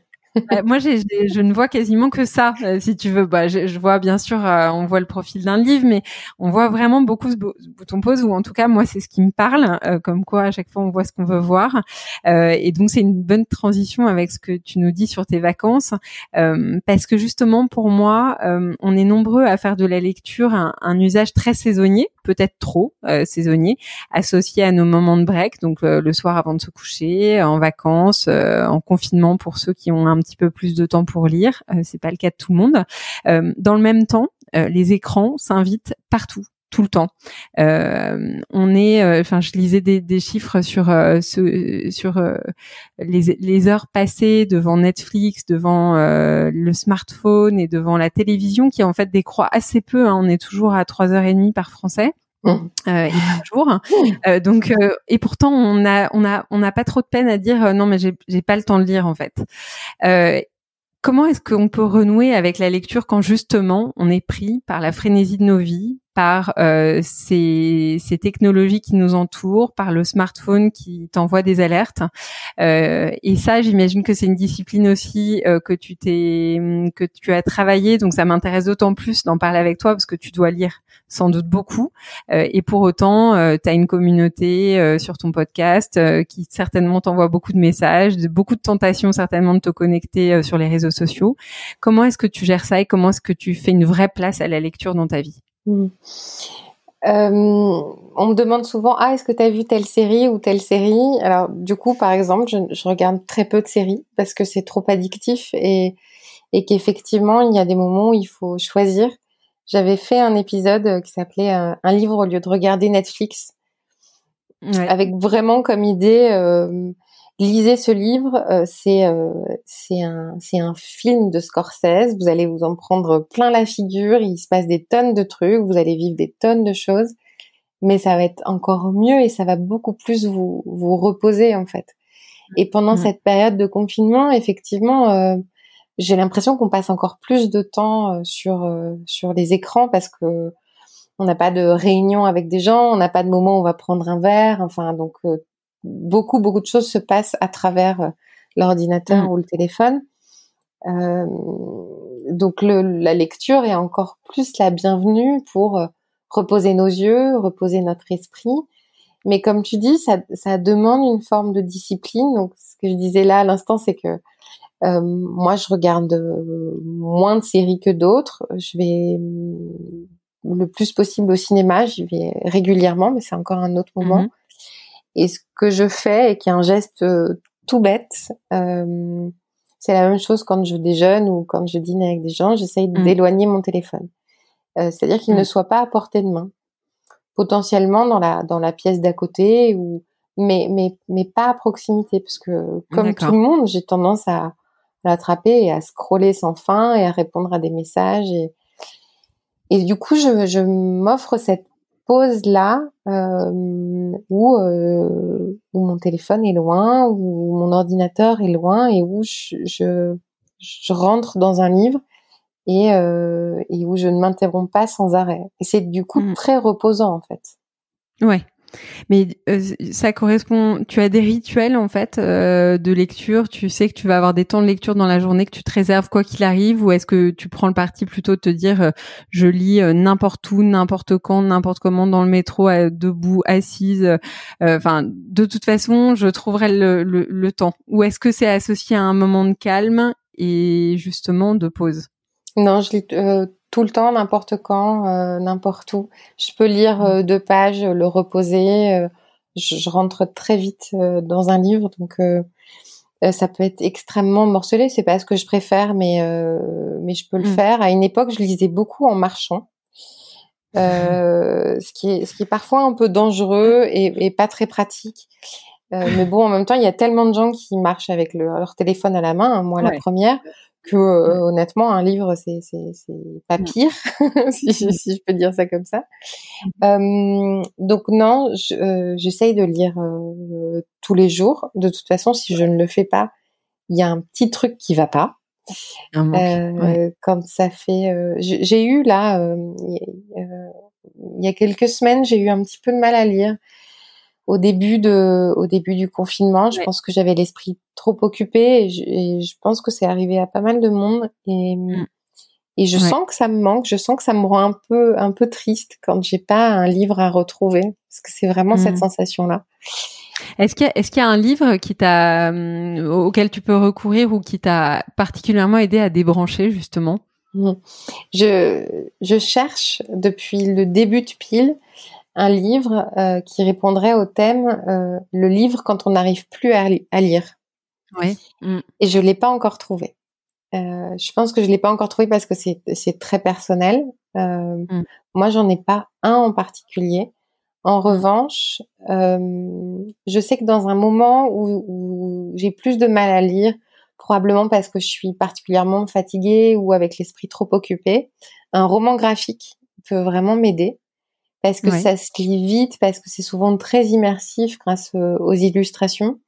S1: Bah, moi, j'ai, je ne vois quasiment que ça, euh, si tu veux. Bah, je, je vois bien sûr, euh, on voit le profil d'un livre, mais on voit vraiment beaucoup ce, bouton pause, ou en tout cas, moi, c'est ce qui me parle. Euh, comme quoi, à chaque fois, on voit ce qu'on veut voir. et donc, c'est une bonne transition avec ce que tu nous dis sur tes vacances, parce que justement, pour moi, on est nombreux à faire de la lecture un, un usage très saisonnier, peut-être trop saisonnier, associé à nos moments de break, donc le soir avant de se coucher, en vacances, en confinement pour ceux qui ont un petit peu plus de temps pour lire. Euh, c'est pas le cas de tout le monde. Euh, dans le même temps, euh, les écrans s'invitent partout tout le temps. Euh, on est, enfin, je lisais des, des chiffres sur ce, sur les, les, heures passées devant Netflix, devant le smartphone et devant la télévision, qui en fait décroît assez peu. Hein. On est toujours à trois heures et demie par Français. Euh, et par jour. Mmh. [laughs] Euh, donc euh, et pourtant on a on a on n'a pas trop de peine à dire non mais j'ai j'ai pas le temps de lire en fait. comment est-ce qu'on peut renouer avec la lecture quand justement on est pris par la frénésie de nos vies, par euh, ces, technologies qui nous entourent, par le smartphone qui t'envoie des alertes. Euh, et ça, j'imagine que c'est une discipline aussi euh, que tu as travaillé. Donc ça m'intéresse d'autant plus d'en parler avec toi parce que tu dois lire sans doute beaucoup. Euh, et pour autant, tu as une communauté sur ton podcast qui certainement t'envoie beaucoup de messages, beaucoup de tentations certainement de te connecter sur les réseaux sociaux. Comment est-ce que tu gères ça et comment est-ce que tu fais une vraie place à la lecture dans ta vie?
S2: Mm. Euh, on me demande souvent ah est-ce que tu as vu telle série ou telle série? Alors du coup par exemple je, regarde très peu de séries parce que c'est trop addictif et, et qu'effectivement il y a des moments où il faut choisir. J'avais fait un épisode qui s'appelait euh, un, livre au lieu de regarder Netflix avec vraiment comme idée euh, lisez ce livre, euh, c'est euh, c'est un c'est un film de Scorsese. Vous allez vous en prendre plein la figure. Il se passe des tonnes de trucs. Vous allez vivre des tonnes de choses, mais ça va être encore mieux et ça va beaucoup plus vous vous reposer en fait. Et pendant mmh. cette période de confinement, effectivement, euh, j'ai l'impression qu'on passe encore plus de temps sur sur les écrans parce que on n'a pas de réunion avec des gens, on n'a pas de moment où on va prendre un verre. Enfin, donc beaucoup, beaucoup de choses se passent à travers euh, l'ordinateur mm. ou le téléphone. Euh, donc la lecture est encore plus la bienvenue pour euh, reposer nos yeux, reposer notre esprit. Mais comme tu dis, ça, ça demande une forme de discipline. Donc ce que je disais là à l'instant, c'est que moi, je regarde moins de séries que d'autres. Je vais le plus possible au cinéma. J'y vais régulièrement, mais c'est encore un autre moment. Mm-hmm. Et ce que je fais, et qui est un geste euh, tout bête, euh, C'est la même chose quand je déjeune ou quand je dîne avec des gens. J'essaye mmh. d'éloigner mon téléphone. Euh, c'est-à-dire qu'il ne mmh. soit pas à portée de main. Potentiellement dans la, dans la pièce d'à côté ou, mais, mais, mais pas à proximité parce que comme tout le monde, j'ai tendance à l'attraper et à scroller sans fin et à répondre à des messages et, et du coup, je, je m'offre cette pause là euh, où, euh, où mon téléphone est loin, où mon ordinateur est loin et où je, je, je rentre dans un livre et, euh, et où je ne m'interromps pas sans arrêt. Et c'est du coup mmh. très reposant en fait.
S1: Ouais. Mais euh, ça correspond. Tu as des rituels en fait euh, de lecture. Tu sais que tu vas avoir des temps de lecture dans la journée que tu te réserves quoi qu'il arrive, ou est-ce que tu prends le parti plutôt de te dire euh, je lis n'importe où, n'importe quand, n'importe comment dans le métro, debout, assise. Enfin, de toute façon, je trouverai le, le, le temps. Ou est-ce que c'est associé à un moment de calme et justement de pause?
S2: Non, je lis tout le temps, n'importe quand, euh, n'importe où. Je peux lire euh, deux pages, le reposer. Euh, je, rentre très vite dans un livre, donc ça peut être extrêmement morcelé. C'est pas ce que je préfère, mais mais je peux le mm. faire. À une époque, je lisais beaucoup en marchant. [laughs] ce qui est ce qui est parfois un peu dangereux et, et pas très pratique. mais bon, en même temps, il y a tellement de gens qui marchent avec leur téléphone à la main, hein, moi la première, que euh, honnêtement un livre c'est c'est c'est pas pire [laughs] si, si, je peux dire ça comme ça. Euh, donc non euh, j'essaye de lire tous les jours. De toute façon si je ne le fais pas il y a un petit truc qui va pas. Euh, quand ça fait j'ai eu là il y a quelques semaines j'ai eu un petit peu de mal à lire au début de, au début du confinement. Je pense que j'avais l'esprit trop occupé et je, pense que c'est arrivé à pas mal de monde et, mm. et je sens que ça me manque. Je sens que ça me rend un peu, un peu triste quand j'ai pas un livre à retrouver parce que c'est vraiment cette mm. sensation-là.
S1: Est-ce qu'il y, est qu'il y, a un livre qui t'a, mm, auquel tu peux recourir ou qui t'a particulièrement aidé à débrancher justement?
S2: Je, je cherche depuis le début de pile un livre euh, qui répondrait au thème euh, le livre quand on n'arrive plus à, lire.
S1: Oui.
S2: Mm. Et je l'ai pas encore trouvé. Euh, je pense que je l'ai pas encore trouvé parce que c'est très personnel. Mm. Moi, j'en ai pas un en particulier. En mm. revanche, je sais que dans un moment où, où j'ai plus de mal à lire, probablement parce que je suis particulièrement fatiguée ou avec l'esprit trop occupé, un roman graphique peut vraiment m'aider parce que ça se lit vite, parce que c'est souvent très immersif grâce euh, aux illustrations.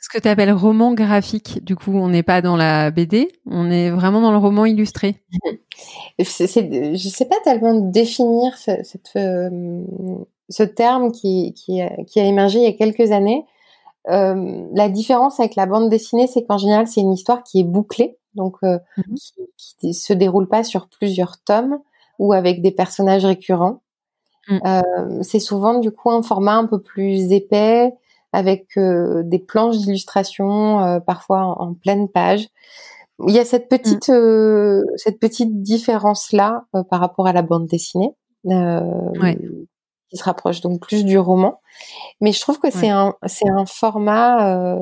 S1: Ce que tu appelles roman graphique, du coup, on n'est pas dans la BD, on est vraiment dans le roman illustré.
S2: je ne sais pas tellement définir ce, euh, ce terme qui, qui, a, émergé il y a quelques années. Euh, la différence avec la bande dessinée, c'est qu'en général, c'est une histoire qui est bouclée, donc mmh qui, ne se déroule pas sur plusieurs tomes ou avec des personnages récurrents. Mmh. Euh, c'est souvent du coup un format un peu plus épais avec euh, des planches d'illustration euh, parfois en, pleine page. Il y a cette mmh. petite cette petite différence là par rapport à la bande dessinée qui se rapproche donc plus du roman. Mais je trouve que c'est un c'est un format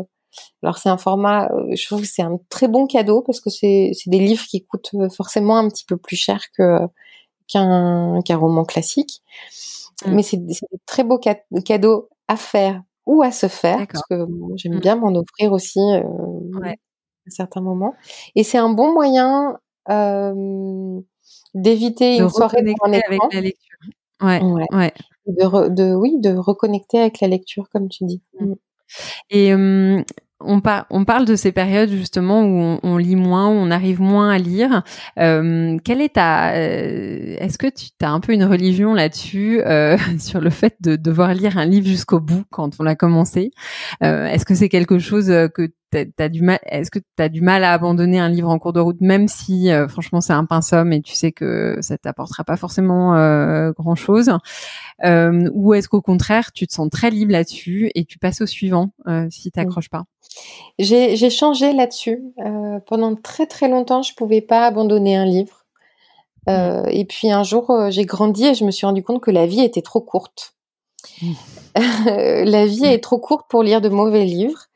S2: alors c'est un format, je trouve que c'est un très bon cadeau parce que c'est c'est des livres qui coûtent forcément un petit peu plus cher que qu'un roman classique. Mm. Mais c'est des très beaux cadeaux à faire ou à se faire, parce que j'aime mm. bien m'en offrir aussi euh, à certains moments. Et c'est un bon moyen euh, d'éviter une soirée
S1: un avec la lecture. Ouais, ouais.
S2: De, de, oui, de reconnecter avec la lecture, comme tu dis.
S1: Mm. Et on, parle de ces périodes justement où on, lit moins, où on arrive moins à lire. Euh, quelle est ta, euh, est-ce que tu as un peu une religion là-dessus euh, [laughs] sur le fait de devoir lire un livre jusqu'au bout quand on l'a commencé? Est-ce que c'est quelque chose que t'as du mal est-ce que tu as du mal à abandonner un livre en cours de route même si euh, franchement c'est un pinceau et tu sais que ça t'apportera pas forcément euh, grand chose euh, ou est-ce qu'au contraire tu te sens très libre là-dessus et tu passes au suivant si t'accroches pas?
S2: J'ai j'ai changé là-dessus pendant très très longtemps je pouvais pas abandonner un livre mmh. et puis un jour j'ai grandi et je me suis rendu compte que la vie était trop courte mmh. [laughs] la vie mmh. est trop courte pour lire de mauvais livres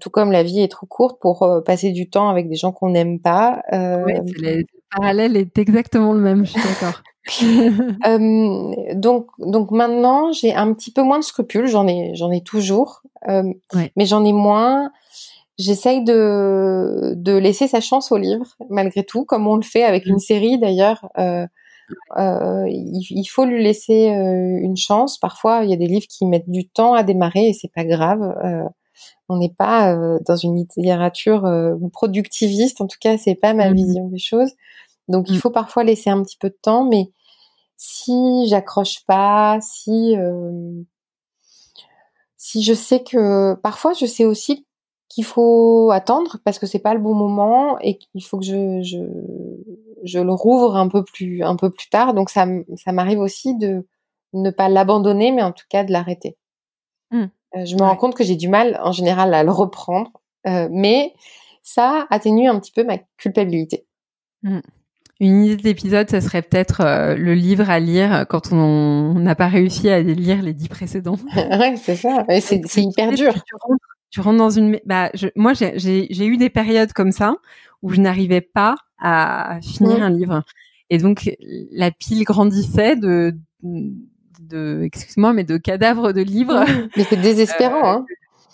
S2: tout comme la vie est trop courte pour passer du temps avec des gens qu'on n'aime pas.
S1: le parallèle est exactement le même, je suis d'accord. [laughs]
S2: donc, donc maintenant, j'ai un petit peu moins de scrupules. J'en ai, j'en ai toujours, mais j'en ai moins. J'essaye de, de laisser sa chance au livre, malgré tout, comme on le fait avec une mmh. série d'ailleurs. Euh, euh, il, faut lui laisser euh, une chance. Parfois, il y a des livres qui mettent du temps à démarrer et c'est pas grave. Euh, on n'est pas euh, dans une littérature productiviste. En tout cas, c'est pas ma mmh. vision des choses. Donc, il mmh. faut parfois laisser un petit peu de temps. Mais si j'accroche pas, si si je sais que parfois, je sais aussi qu'il faut attendre parce que c'est pas le bon moment et qu'il faut que je, je, je le rouvre un peu plus un peu plus tard. Donc ça ça m'arrive aussi de ne pas l'abandonner, mais en tout cas de l'arrêter. Mmh. Euh, je me rends compte que j'ai du mal en général à le reprendre, euh, mais ça atténue un petit peu ma culpabilité.
S1: Mmh. Une idée d'épisode, ça serait peut-être euh, le livre à lire quand on n'a pas réussi à lire les dix précédents. [laughs]
S2: ouais, c'est ça. C'est hyper dur
S1: tu rentres dans une. Bah, je, moi, j'ai eu des périodes comme ça où je n'arrivais pas à finir mmh. un livre, et donc la pile grandissait de, de, excuse-moi, mais de cadavres de livres.
S2: Mais c'est désespérant, hein.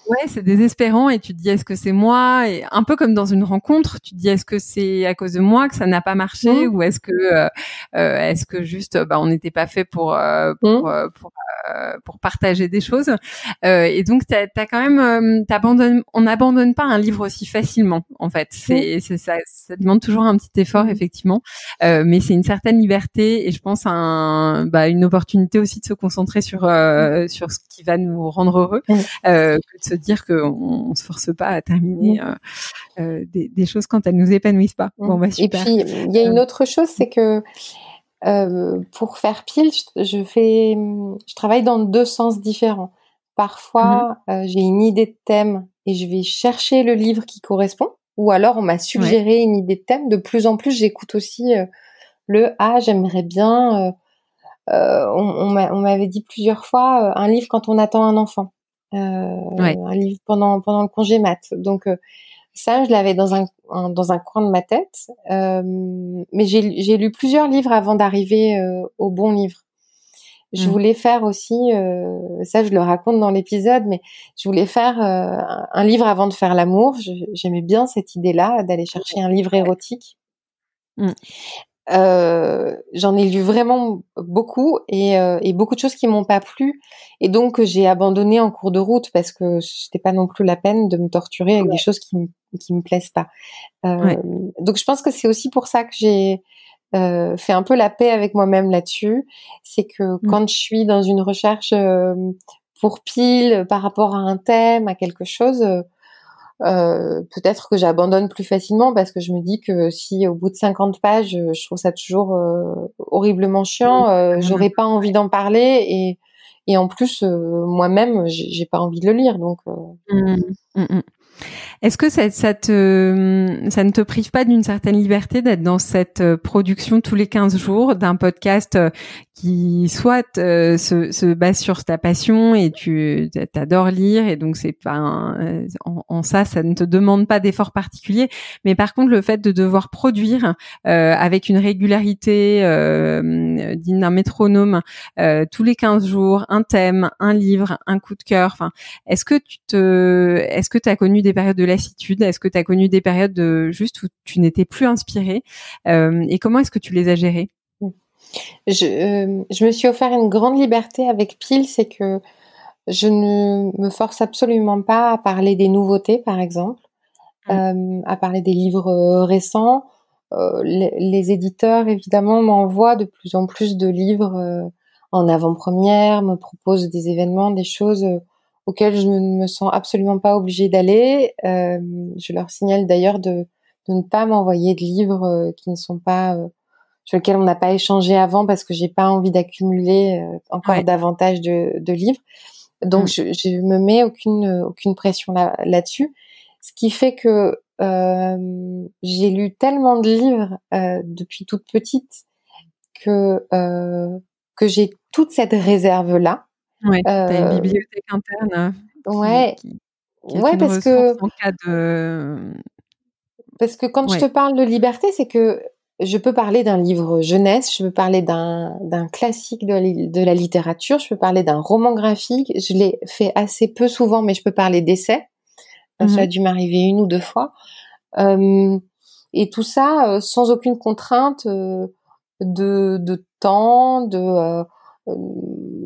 S1: Ouais, c'est désespérant et tu te dis est-ce que c'est moi et un peu comme dans une rencontre, tu te dis est-ce que c'est à cause de moi que ça n'a pas marché mmh. ou est-ce que euh, euh, est-ce que juste bah on n'était pas fait pour euh, pour, mmh. pour, pour partager des choses et donc t'as as quand même t'abandonnes on n'abandonne pas un livre aussi facilement en fait c'est mmh. c'est ça ça demande toujours un petit effort effectivement mais c'est une certaine liberté et je pense un bah une opportunité aussi de se concentrer sur sur ce qui va nous rendre heureux que de se dire qu'on ne se force pas à terminer euh, euh, des, choses quand elles nous épanouissent pas.
S2: Bon, bah, Et puis, il y a une euh, autre chose, c'est que pour faire pile, je, fais, je travaille dans deux sens différents. Parfois, mhm. j'ai une idée de thème et je vais chercher le livre qui correspond. Ou alors, on m'a suggéré une idée de thème. De plus en plus, j'écoute aussi le Ah, j'aimerais bien. on, on m'avait dit plusieurs fois un livre quand on attend un enfant euh, un livre pendant pendant le congé maths. Donc euh, ça, je l'avais dans un, dans un coin de ma tête. Euh, mais j'ai lu plusieurs livres avant d'arriver au bon livre. Je mmh. voulais faire aussi, euh, ça je le raconte dans l'épisode, mais je voulais faire un livre avant de faire l'amour. J'aimais bien cette idée-là d'aller chercher un livre érotique. Mmh. Euh, j'en ai lu vraiment beaucoup et, euh, et beaucoup de choses qui m'ont pas plu et donc j'ai abandonné en cours de route parce que c'était pas non plus la peine de me torturer avec des choses qui qui me plaisent pas. Euh, Donc je pense que c'est aussi pour ça que j'ai euh, fait un peu la paix avec moi-même là-dessus, c'est que mmh. quand je suis dans une recherche euh, pour pile par rapport à un thème, à quelque chose, euh, peut-être que j'abandonne plus facilement parce que je me dis que si au bout de 50 pages, je trouve ça toujours euh, horriblement chiant, euh, j'aurais pas envie d'en parler et, et en plus moi-même j'ai pas envie de le lire donc. Mmh,
S1: mmh, mmh. Est-ce que ça, ça, te, ça ne te prive pas d'une certaine liberté d'être dans cette euh, production tous les 15 jours d'un podcast euh, qui soit euh, se, se, base sur ta passion et tu adores lire et donc c'est pas en, ça ça ne te demande pas d'effort particulier mais par contre le fait de devoir produire euh, avec une régularité euh, digne d'un métronome tous les 15 jours un thème un livre un coup de cœur enfin est-ce que tu te est-ce que tu as connu des périodes de lassitude? Est-ce que tu as connu des périodes de juste où tu n'étais plus inspirée? Euh, Et comment est-ce que tu les as gérées?
S2: Je, euh, je, me suis offert une grande liberté avec Pile, c'est que je ne me force absolument pas à parler des nouveautés, par exemple, mmh. euh, à parler des livres récents. Les, les, éditeurs, évidemment, m'envoient de plus en plus de livres en avant-première, me proposent des événements, des choses auxquels je ne me sens absolument pas obligée d'aller. Euh, je leur signale d'ailleurs de, de, ne pas m'envoyer de livres euh, qui ne sont pas euh, sur lesquels on n'a pas échangé avant parce que j'ai pas envie d'accumuler euh, encore davantage de, de, livres. Donc mm. je, je me mets aucune aucune pression là là-dessus, ce qui fait que j'ai lu tellement de livres depuis toute petite que que j'ai toute cette réserve là
S1: Ouais, t'as une euh, bibliothèque interne.
S2: Ouais. ouais, parce que parce que quand je te parle de liberté, c'est que je peux parler d'un livre jeunesse, je peux parler d'un classique de, de, la littérature, je peux parler d'un roman graphique. Je l'ai fait assez peu souvent, mais je peux parler d'essais. Ça a mmh dû m'arriver une ou deux fois. Euh, et tout ça euh, sans aucune contrainte euh, de, de temps, de, euh,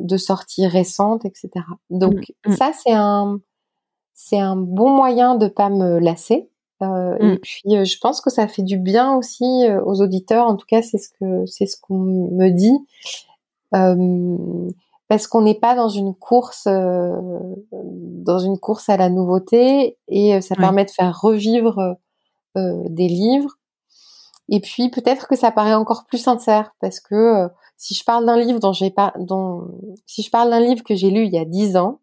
S2: de sortie récente, etc. Donc mmh, mmh. ça, c'est un, c'est un bon moyen de pas me lasser. Euh, Et puis, je pense que ça fait du bien aussi aux auditeurs. En tout cas, c'est ce que c'est ce qu'on me dit, euh, parce qu'on n'est pas dans une course, euh, dans une course à la nouveauté, et ça permet de faire revivre des livres. Et puis, peut-être que ça paraît encore plus sincère, parce que si je parle d'un livre dont j'ai pas, dont si je parle d'un livre que j'ai lu il y a dix ans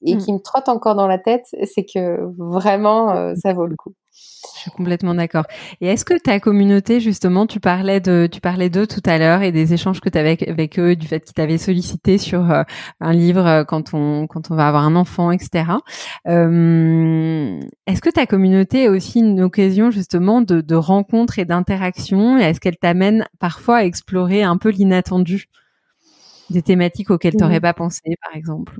S2: et mmh. qui me trotte encore dans la tête, c'est que vraiment ça vaut le coup.
S1: Je suis complètement d'accord. Et est-ce que ta communauté, justement, tu parlais de, tu parlais d'eux tout à l'heure et des échanges que tu avais avec, eux, du fait qu'ils t'avaient sollicité sur euh, un livre euh, quand on, quand on va avoir un enfant, etc. Euh, est-ce que ta communauté est aussi une occasion, justement, de, de rencontres et d'interactions? Et est-ce qu'elle t'amène parfois à explorer un peu l'inattendu? Des thématiques auxquelles tu n'aurais mmh. pas pensé, par exemple?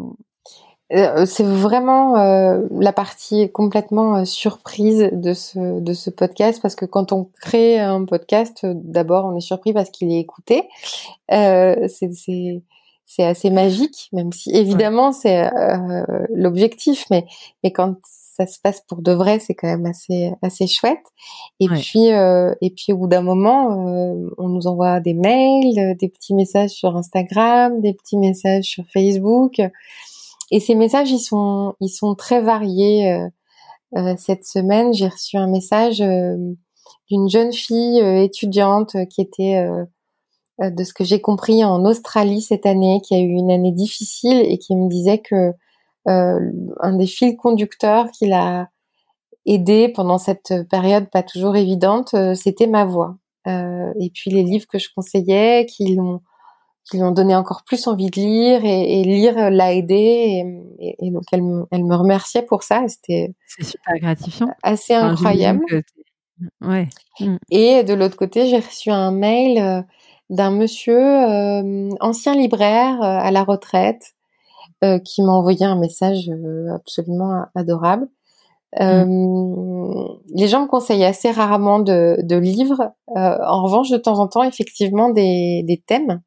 S2: Euh, c'est vraiment euh, la partie complètement euh, surprise de ce de ce podcast parce que quand on crée un podcast, d'abord on est surpris parce qu'il est écouté. c'est c'est c'est assez magique, même si évidemment c'est l'objectif, mais mais quand ça se passe pour de vrai, c'est quand même assez assez chouette. Et puis et puis au bout d'un moment, on nous envoie des mails, des petits messages sur Instagram, des petits messages sur Facebook. Et ces messages, ils sont, très variés. Euh, euh, cette semaine, j'ai reçu un message euh, d'une jeune fille étudiante qui était, de ce que j'ai compris, en Australie cette année, qui a eu une année difficile et qui me disait que un des fils conducteurs qui l'a aidé pendant cette période pas toujours évidente, c'était ma voix. et puis les livres que je conseillais, qui l'ont qui lui ont donné encore plus envie de lire et, lire l'a aidé et, donc elle, elle, me remerciait pour ça
S1: c'était c'est super gratifiant
S2: assez incroyable
S1: ouais
S2: mm. et de l'autre côté j'ai reçu un mail euh, d'un monsieur euh, ancien libraire euh, à la retraite qui m'a envoyé un message absolument adorable mm. les gens me conseillent assez rarement de, de livres. en revanche, de temps en temps, effectivement, des, des thèmes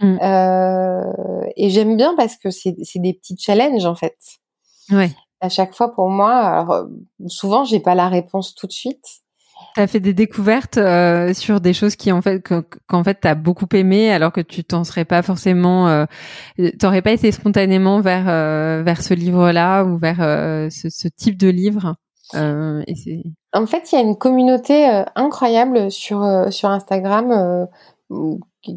S2: Mmh. Euh, et j'aime bien parce que c'est des petits challenges en fait.
S1: Ouais.
S2: À chaque fois pour moi, alors euh, souvent j'ai pas la réponse tout de suite.
S1: Tu as fait des découvertes euh, sur des choses qui en fait qu'en fait tu as beaucoup aimé alors que tu t'en serais pas forcément euh, t'aurais pas été spontanément vers vers ce livre-là ou vers ce, ce, type de livre.
S2: Et en fait, il y a une communauté incroyable sur sur Instagram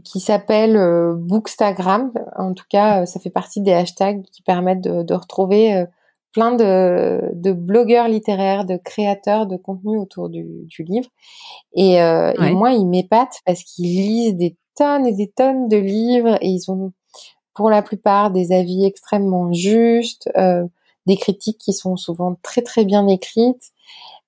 S2: qui, s'appelle euh, Bookstagram. En tout cas, euh, ça fait partie des hashtags qui permettent de, retrouver euh, plein de, blogueurs littéraires, de créateurs de contenu autour du, livre. Et, moi, ils m'épatent parce qu'ils lisent des tonnes et des tonnes de livres et ils ont pour la plupart des avis extrêmement justes, des critiques qui sont souvent très très bien écrites.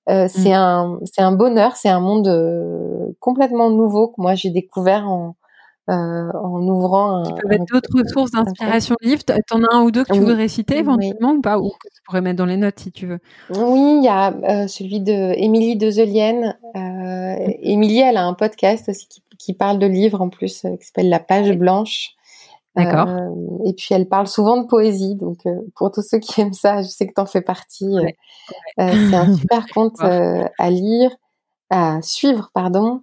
S2: c'est mmh. un c'est un bonheur, c'est un monde complètement nouveau que moi j'ai découvert en euh, en ouvrant.
S1: Qui peuvent être d'autres sources d'inspiration livre. T'en as un ou deux que tu voudrais citer éventuellement ou pas? Ou que tu pourrais mettre dans les notes si tu veux.
S2: Oui, il y a euh, celui de Émilie Dezelienne. Euh. Émilie, elle a un podcast aussi qui, parle de livres en plus, qui s'appelle La Page Blanche.
S1: D'accord.
S2: et puis elle parle souvent de poésie, donc pour tous ceux qui aiment ça, je sais que t'en fais partie. c'est un super [laughs] conte à lire, à suivre, pardon.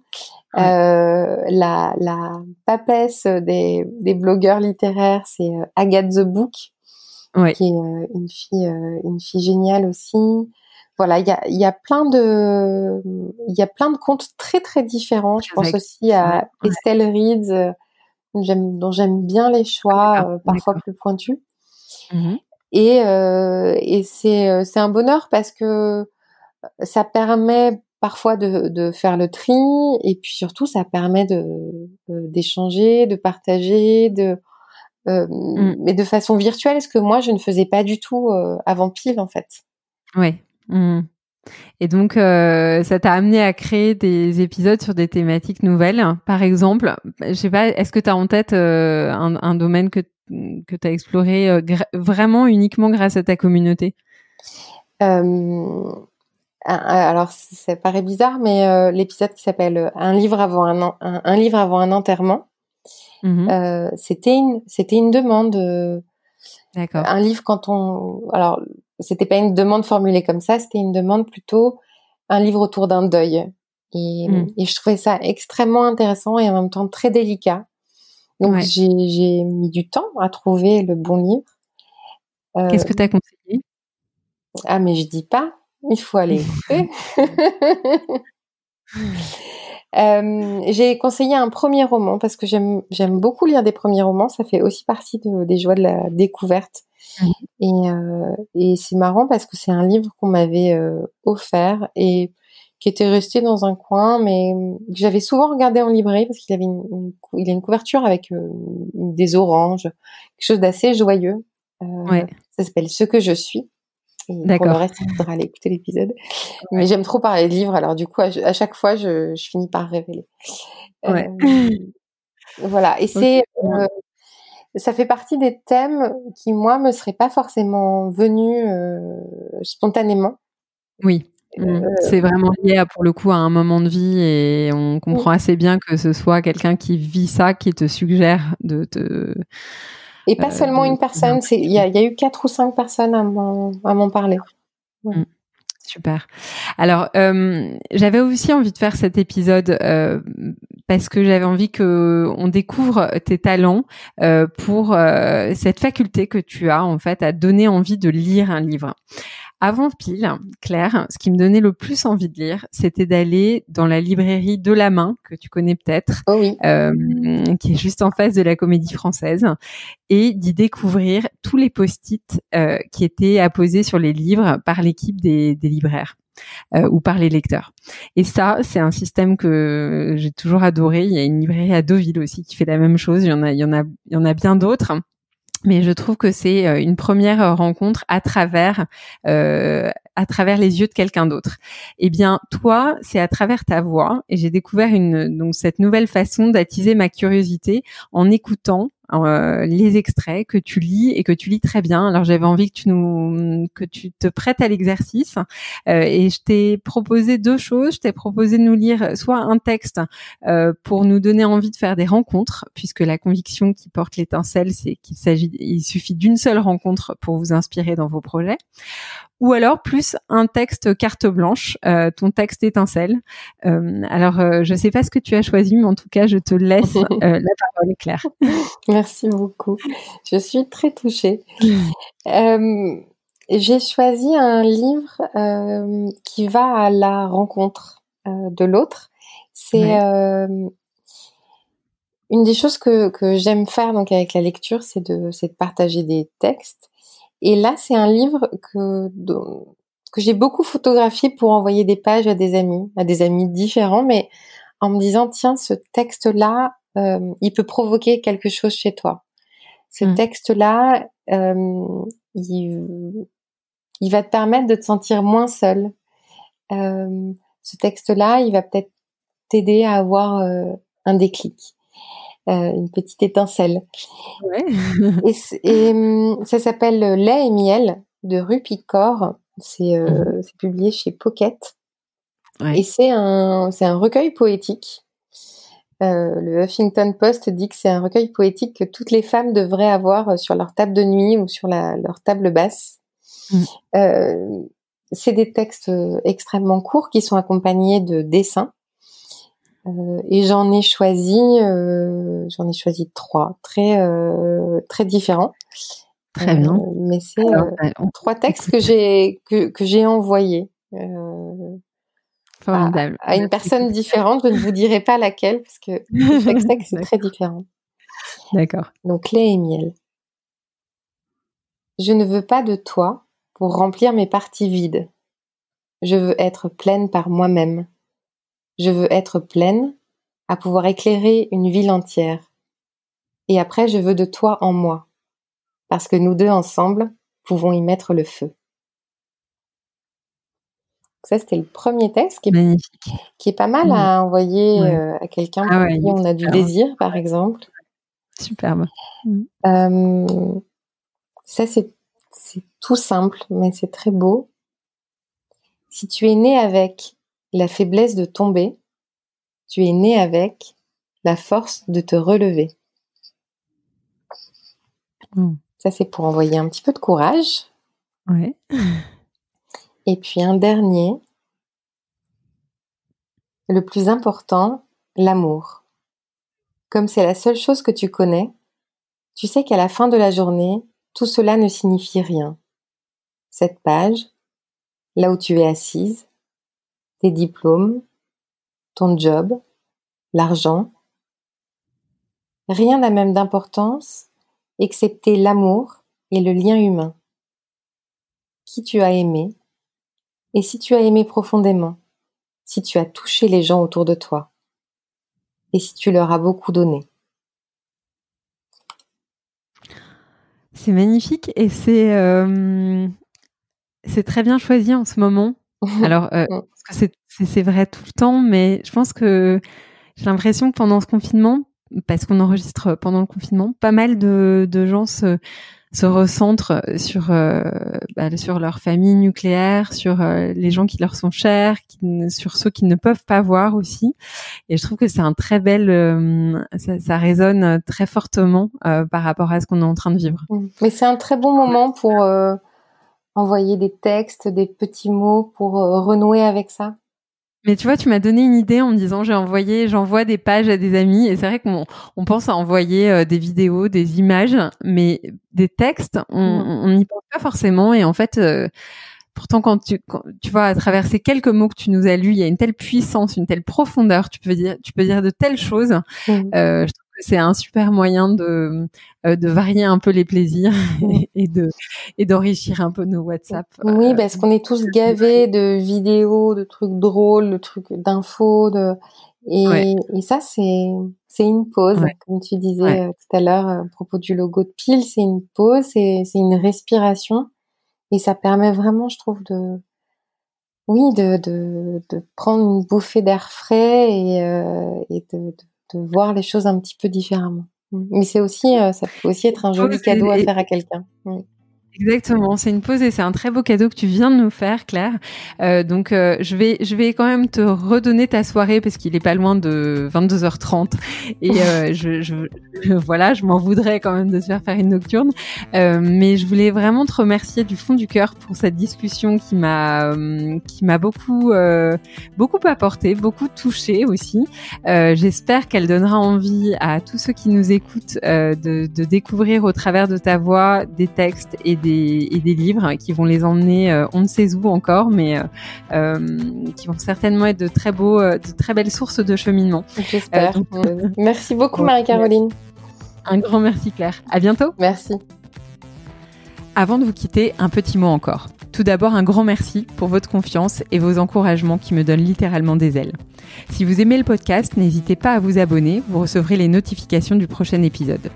S2: Euh, la, la papesse des, des blogueurs littéraires, c'est euh, Agathe the Book, qui est euh, une fille, une fille géniale aussi. Voilà, il y a, y a plein de, il y a plein de contes très très différents. Je pense aussi à Estelle Reed, dont j'aime bien les choix, parfois plus pointus. Mmh et, et c'est c'est un bonheur parce que ça permet parfois de, de, faire le tri et puis surtout ça permet de d'échanger, de partager, de euh, mmh. mais de façon virtuelle, ce que moi je ne faisais pas du tout euh, avant pile en fait.
S1: Ouais. Mmh. Et donc, euh, ça t'a amené à créer des épisodes sur des thématiques nouvelles. Par exemple, je sais pas, est-ce que tu as en tête euh, un, domaine que, que tu as exploré euh, vraiment uniquement grâce à ta communauté?
S2: Alors, ça paraît bizarre, mais l'épisode qui s'appelle Un livre avant un, un, livre avant un enterrement, mmh c'était une, c'était une demande. D'accord. Un livre quand on, alors c'était pas une demande formulée comme ça, c'était une demande plutôt un livre autour d'un deuil. Et, et, je trouvais ça extrêmement intéressant et en même temps très délicat. Donc j'ai mis du temps à trouver le bon livre.
S1: Qu'est-ce que tu as conseillé?
S2: Ah mais je dis pas, il faut aller écouter. [laughs] Euh, j'ai conseillé un premier roman parce que j'aime beaucoup lire des premiers romans. Ça fait aussi partie de, des joies de la découverte. Mmh. Et, euh, et c'est marrant parce que c'est un livre qu'on m'avait euh, offert et qui était resté dans un coin, mais que j'avais souvent regardé en librairie parce qu'il avait une, il a une couverture avec des oranges, quelque chose d'assez joyeux. Ouais. Ça s'appelle Ce que je suis. Pour le reste, il faudra aller écouter l'épisode. Mais j'aime trop parler de livres, alors du coup, à, chaque fois, je, je, finis par révéler. Ouais. Euh, voilà. Et [laughs] c'est, euh, ça fait partie des thèmes qui, moi, me seraient pas forcément venus euh, spontanément.
S1: Oui. Mmh. C'est vraiment lié à, pour le coup à un moment de vie et on comprend assez bien que ce soit quelqu'un qui vit ça qui te suggère de te
S2: et pas euh, seulement une personne, il y, a, eu quatre ou cinq personnes à m'en parler.
S1: Mm. Super. Alors, euh, j'avais aussi envie de faire cet épisode euh, parce que j'avais envie que on découvre tes talents pour cette faculté que tu as en fait à donner envie de lire un livre. Avant pile, Claire, ce qui me donnait le plus envie de lire, c'était d'aller dans la librairie de la main, que tu connais peut-être,
S2: oh euh,
S1: qui est juste en face de la Comédie Française, et d'y découvrir tous les post-it euh, qui étaient apposés sur les livres par l'équipe des, libraires. Euh, ou par les lecteurs. Et ça, c'est un système que j'ai toujours adoré. Il y a une librairie à Deauville aussi qui fait la même chose. Il y en a, il y en a, il y en a bien d'autres mais je trouve que c'est euh, une première euh, rencontre à travers euh, à travers les yeux de quelqu'un d'autre. Eh bien, toi, c'est à travers ta voix et j'ai découvert une donc cette nouvelle façon d'attiser ma curiosité en écoutant euh, les extraits que tu lis et que tu lis très bien. Alors j'avais envie que tu nous que tu te prêtes à l'exercice euh, et je t'ai proposé deux choses. Je t'ai proposé de nous lire soit un texte euh, pour nous donner envie de faire des rencontres, puisque la conviction qui porte l'étincelle, c'est qu'il s'agit, il suffit d'une seule rencontre pour vous inspirer dans vos projets, ou alors plus un texte carte blanche, euh, ton texte étincelle. Euh, alors, euh, je ne sais pas ce que tu as choisi, mais en tout cas, je te laisse [laughs] la parole, Claire.
S2: Merci beaucoup. Je suis très touchée. J'ai choisi un livre qui va à la rencontre de l'autre. C'est une des choses que, que j'aime faire donc avec la lecture, c'est de, de partager des textes. Et là, c'est un livre que, que j'ai beaucoup photographié pour envoyer des pages à des amis, à des amis différents, mais en me disant, tiens, ce texte-là, euh, il peut provoquer quelque chose chez toi. Ce mmh. texte-là, euh, il, il, va te permettre de te sentir moins seul. Euh, ce texte-là, il va peut-être t'aider à avoir un déclic. Euh, une petite étincelle. Ouais. [laughs] et, hum, ça s'appelle Lait et miel de Rupicor. C'est euh, mhm. publié chez Pocket. Et c'est un, recueil poétique. Euh, le Huffington Post dit que c'est un recueil poétique que toutes les femmes devraient avoir sur leur table de nuit ou sur la, leur table basse. Mm. Euh, c'est des textes extrêmement courts qui sont accompagnés de dessins. Euh, et j'en ai choisi, euh, j'en ai choisi trois, très euh, très différents.
S1: Très bien.
S2: mais c'est trois textes que j'ai que, que j'ai envoyés. Formidable. À, une personne différente, je ne vous dirai pas laquelle parce que chaque [laughs] texte est très différent.
S1: D'accord.
S2: Donc lait et miel. Je ne veux pas de toi pour remplir mes parties vides. Je veux être pleine par moi-même. Je veux être pleine, à pouvoir éclairer une ville entière. Et après, je veux de toi en moi, parce que nous deux ensemble pouvons y mettre le feu. Ça, c'était le premier texte qui est, qui est pas mal à envoyer euh, à quelqu'un ah pour qui on a du désir, par exemple.
S1: Superbe.
S2: Euh, ça, c'est tout simple, mais c'est très beau. Si tu es né avec la faiblesse de tomber, tu es né avec la force de te relever. Mm. Ça, c'est pour envoyer un petit peu de courage.
S1: Ouais. [laughs]
S2: Et puis un dernier, le plus important, l'amour. Comme c'est la seule chose que tu connais, tu sais qu'à la fin de la journée, tout cela ne signifie rien. Cette page, là où tu es assise, tes diplômes, ton job, l'argent, rien n'a même d'importance excepté l'amour et le lien humain. Qui tu as aimé, et si tu as aimé profondément, si tu as touché les gens autour de toi, et si tu leur as beaucoup donné.
S1: C'est magnifique et c'est euh, très bien choisi en ce moment. [laughs] Alors, euh, c'est vrai tout le temps, mais je pense que j'ai l'impression que pendant ce confinement, parce qu'on enregistre pendant le confinement, pas mal de, de gens se, se recentrent sur euh, bah, sur leur famille nucléaire, sur euh, les gens qui leur sont chers, sur ceux qui ne peuvent pas voir aussi. Et je trouve que c'est un très bel, euh, ça, ça, résonne très fortement par rapport à ce qu'on est en train de vivre.
S2: Mmh. Mais c'est un très bon moment pour envoyer des textes, des petits mots pour renouer avec ça.
S1: Mais tu vois, tu m'as donné une idée en me disant j'ai envoyé, j'envoie des pages à des amis et c'est vrai qu'on on pense à envoyer euh, des vidéos, des images, mais des textes, on n'y pense pas forcément et en fait. Euh, pourtant, quand tu, tu vois, à travers ces quelques mots que tu nous as lus, il y a une telle puissance, une telle profondeur. Tu peux dire, tu peux dire de telles choses. Euh, je c'est un super moyen de, euh, de varier un peu les plaisirs [laughs] et, de et d'enrichir un peu nos WhatsApp.
S2: Oui, euh, parce qu'on est tous gavés de vidéos, de trucs drôles, de trucs d'infos, de et, et ça c'est c'est une pause, comme tu disais euh, tout à l'heure à propos du logo de pile, c'est une pause, c'est c'est une respiration et ça permet vraiment, je trouve, de oui, de, de, de prendre une bouffée d'air frais et, et de, de, de voir les choses un petit peu différemment. Mm. Mais c'est aussi, euh, ça peut aussi être un joli cadeau à faire à quelqu'un.
S1: Exactement, c'est une pause et c'est un très beau cadeau que tu viens de nous faire, Claire. Euh, donc euh, je vais je vais quand même te redonner ta soirée parce qu'il est pas loin de 22h30 et euh, [laughs] je, je, voilà, je m'en voudrais quand même de te faire faire une nocturne. Mais je voulais vraiment te remercier du fond du cœur pour cette discussion qui m'a euh, qui m'a beaucoup beaucoup apporté, beaucoup touché aussi. J'espère qu'elle donnera envie à tous ceux qui nous écoutent de, de découvrir au travers de ta voix des textes et des, et des livres qui vont les emmener euh, on ne sait où encore, mais euh, euh, qui vont certainement être de très beaux, de très belles sources de cheminement.
S2: J'espère. [laughs] merci beaucoup Marie-Caroline.
S1: Un grand merci Claire. À bientôt.
S2: Merci.
S1: Avant de vous quitter, un petit mot encore. Tout d'abord, un grand merci pour votre confiance et vos encouragements qui me donnent littéralement des ailes. Si vous aimez le podcast, n'hésitez pas à vous abonner, vous recevrez les notifications du prochain épisode.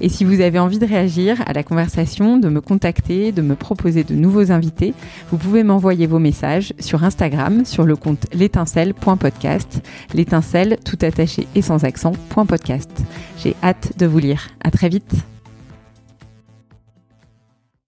S1: Et si vous avez envie de réagir à la conversation, de me contacter, de me proposer de nouveaux invités, vous pouvez m'envoyer vos messages sur Instagram sur le compte l'étincelle.podcast, l'étincelle tout attaché et sans accent, .podcast. J'ai hâte de vous lire. À très vite.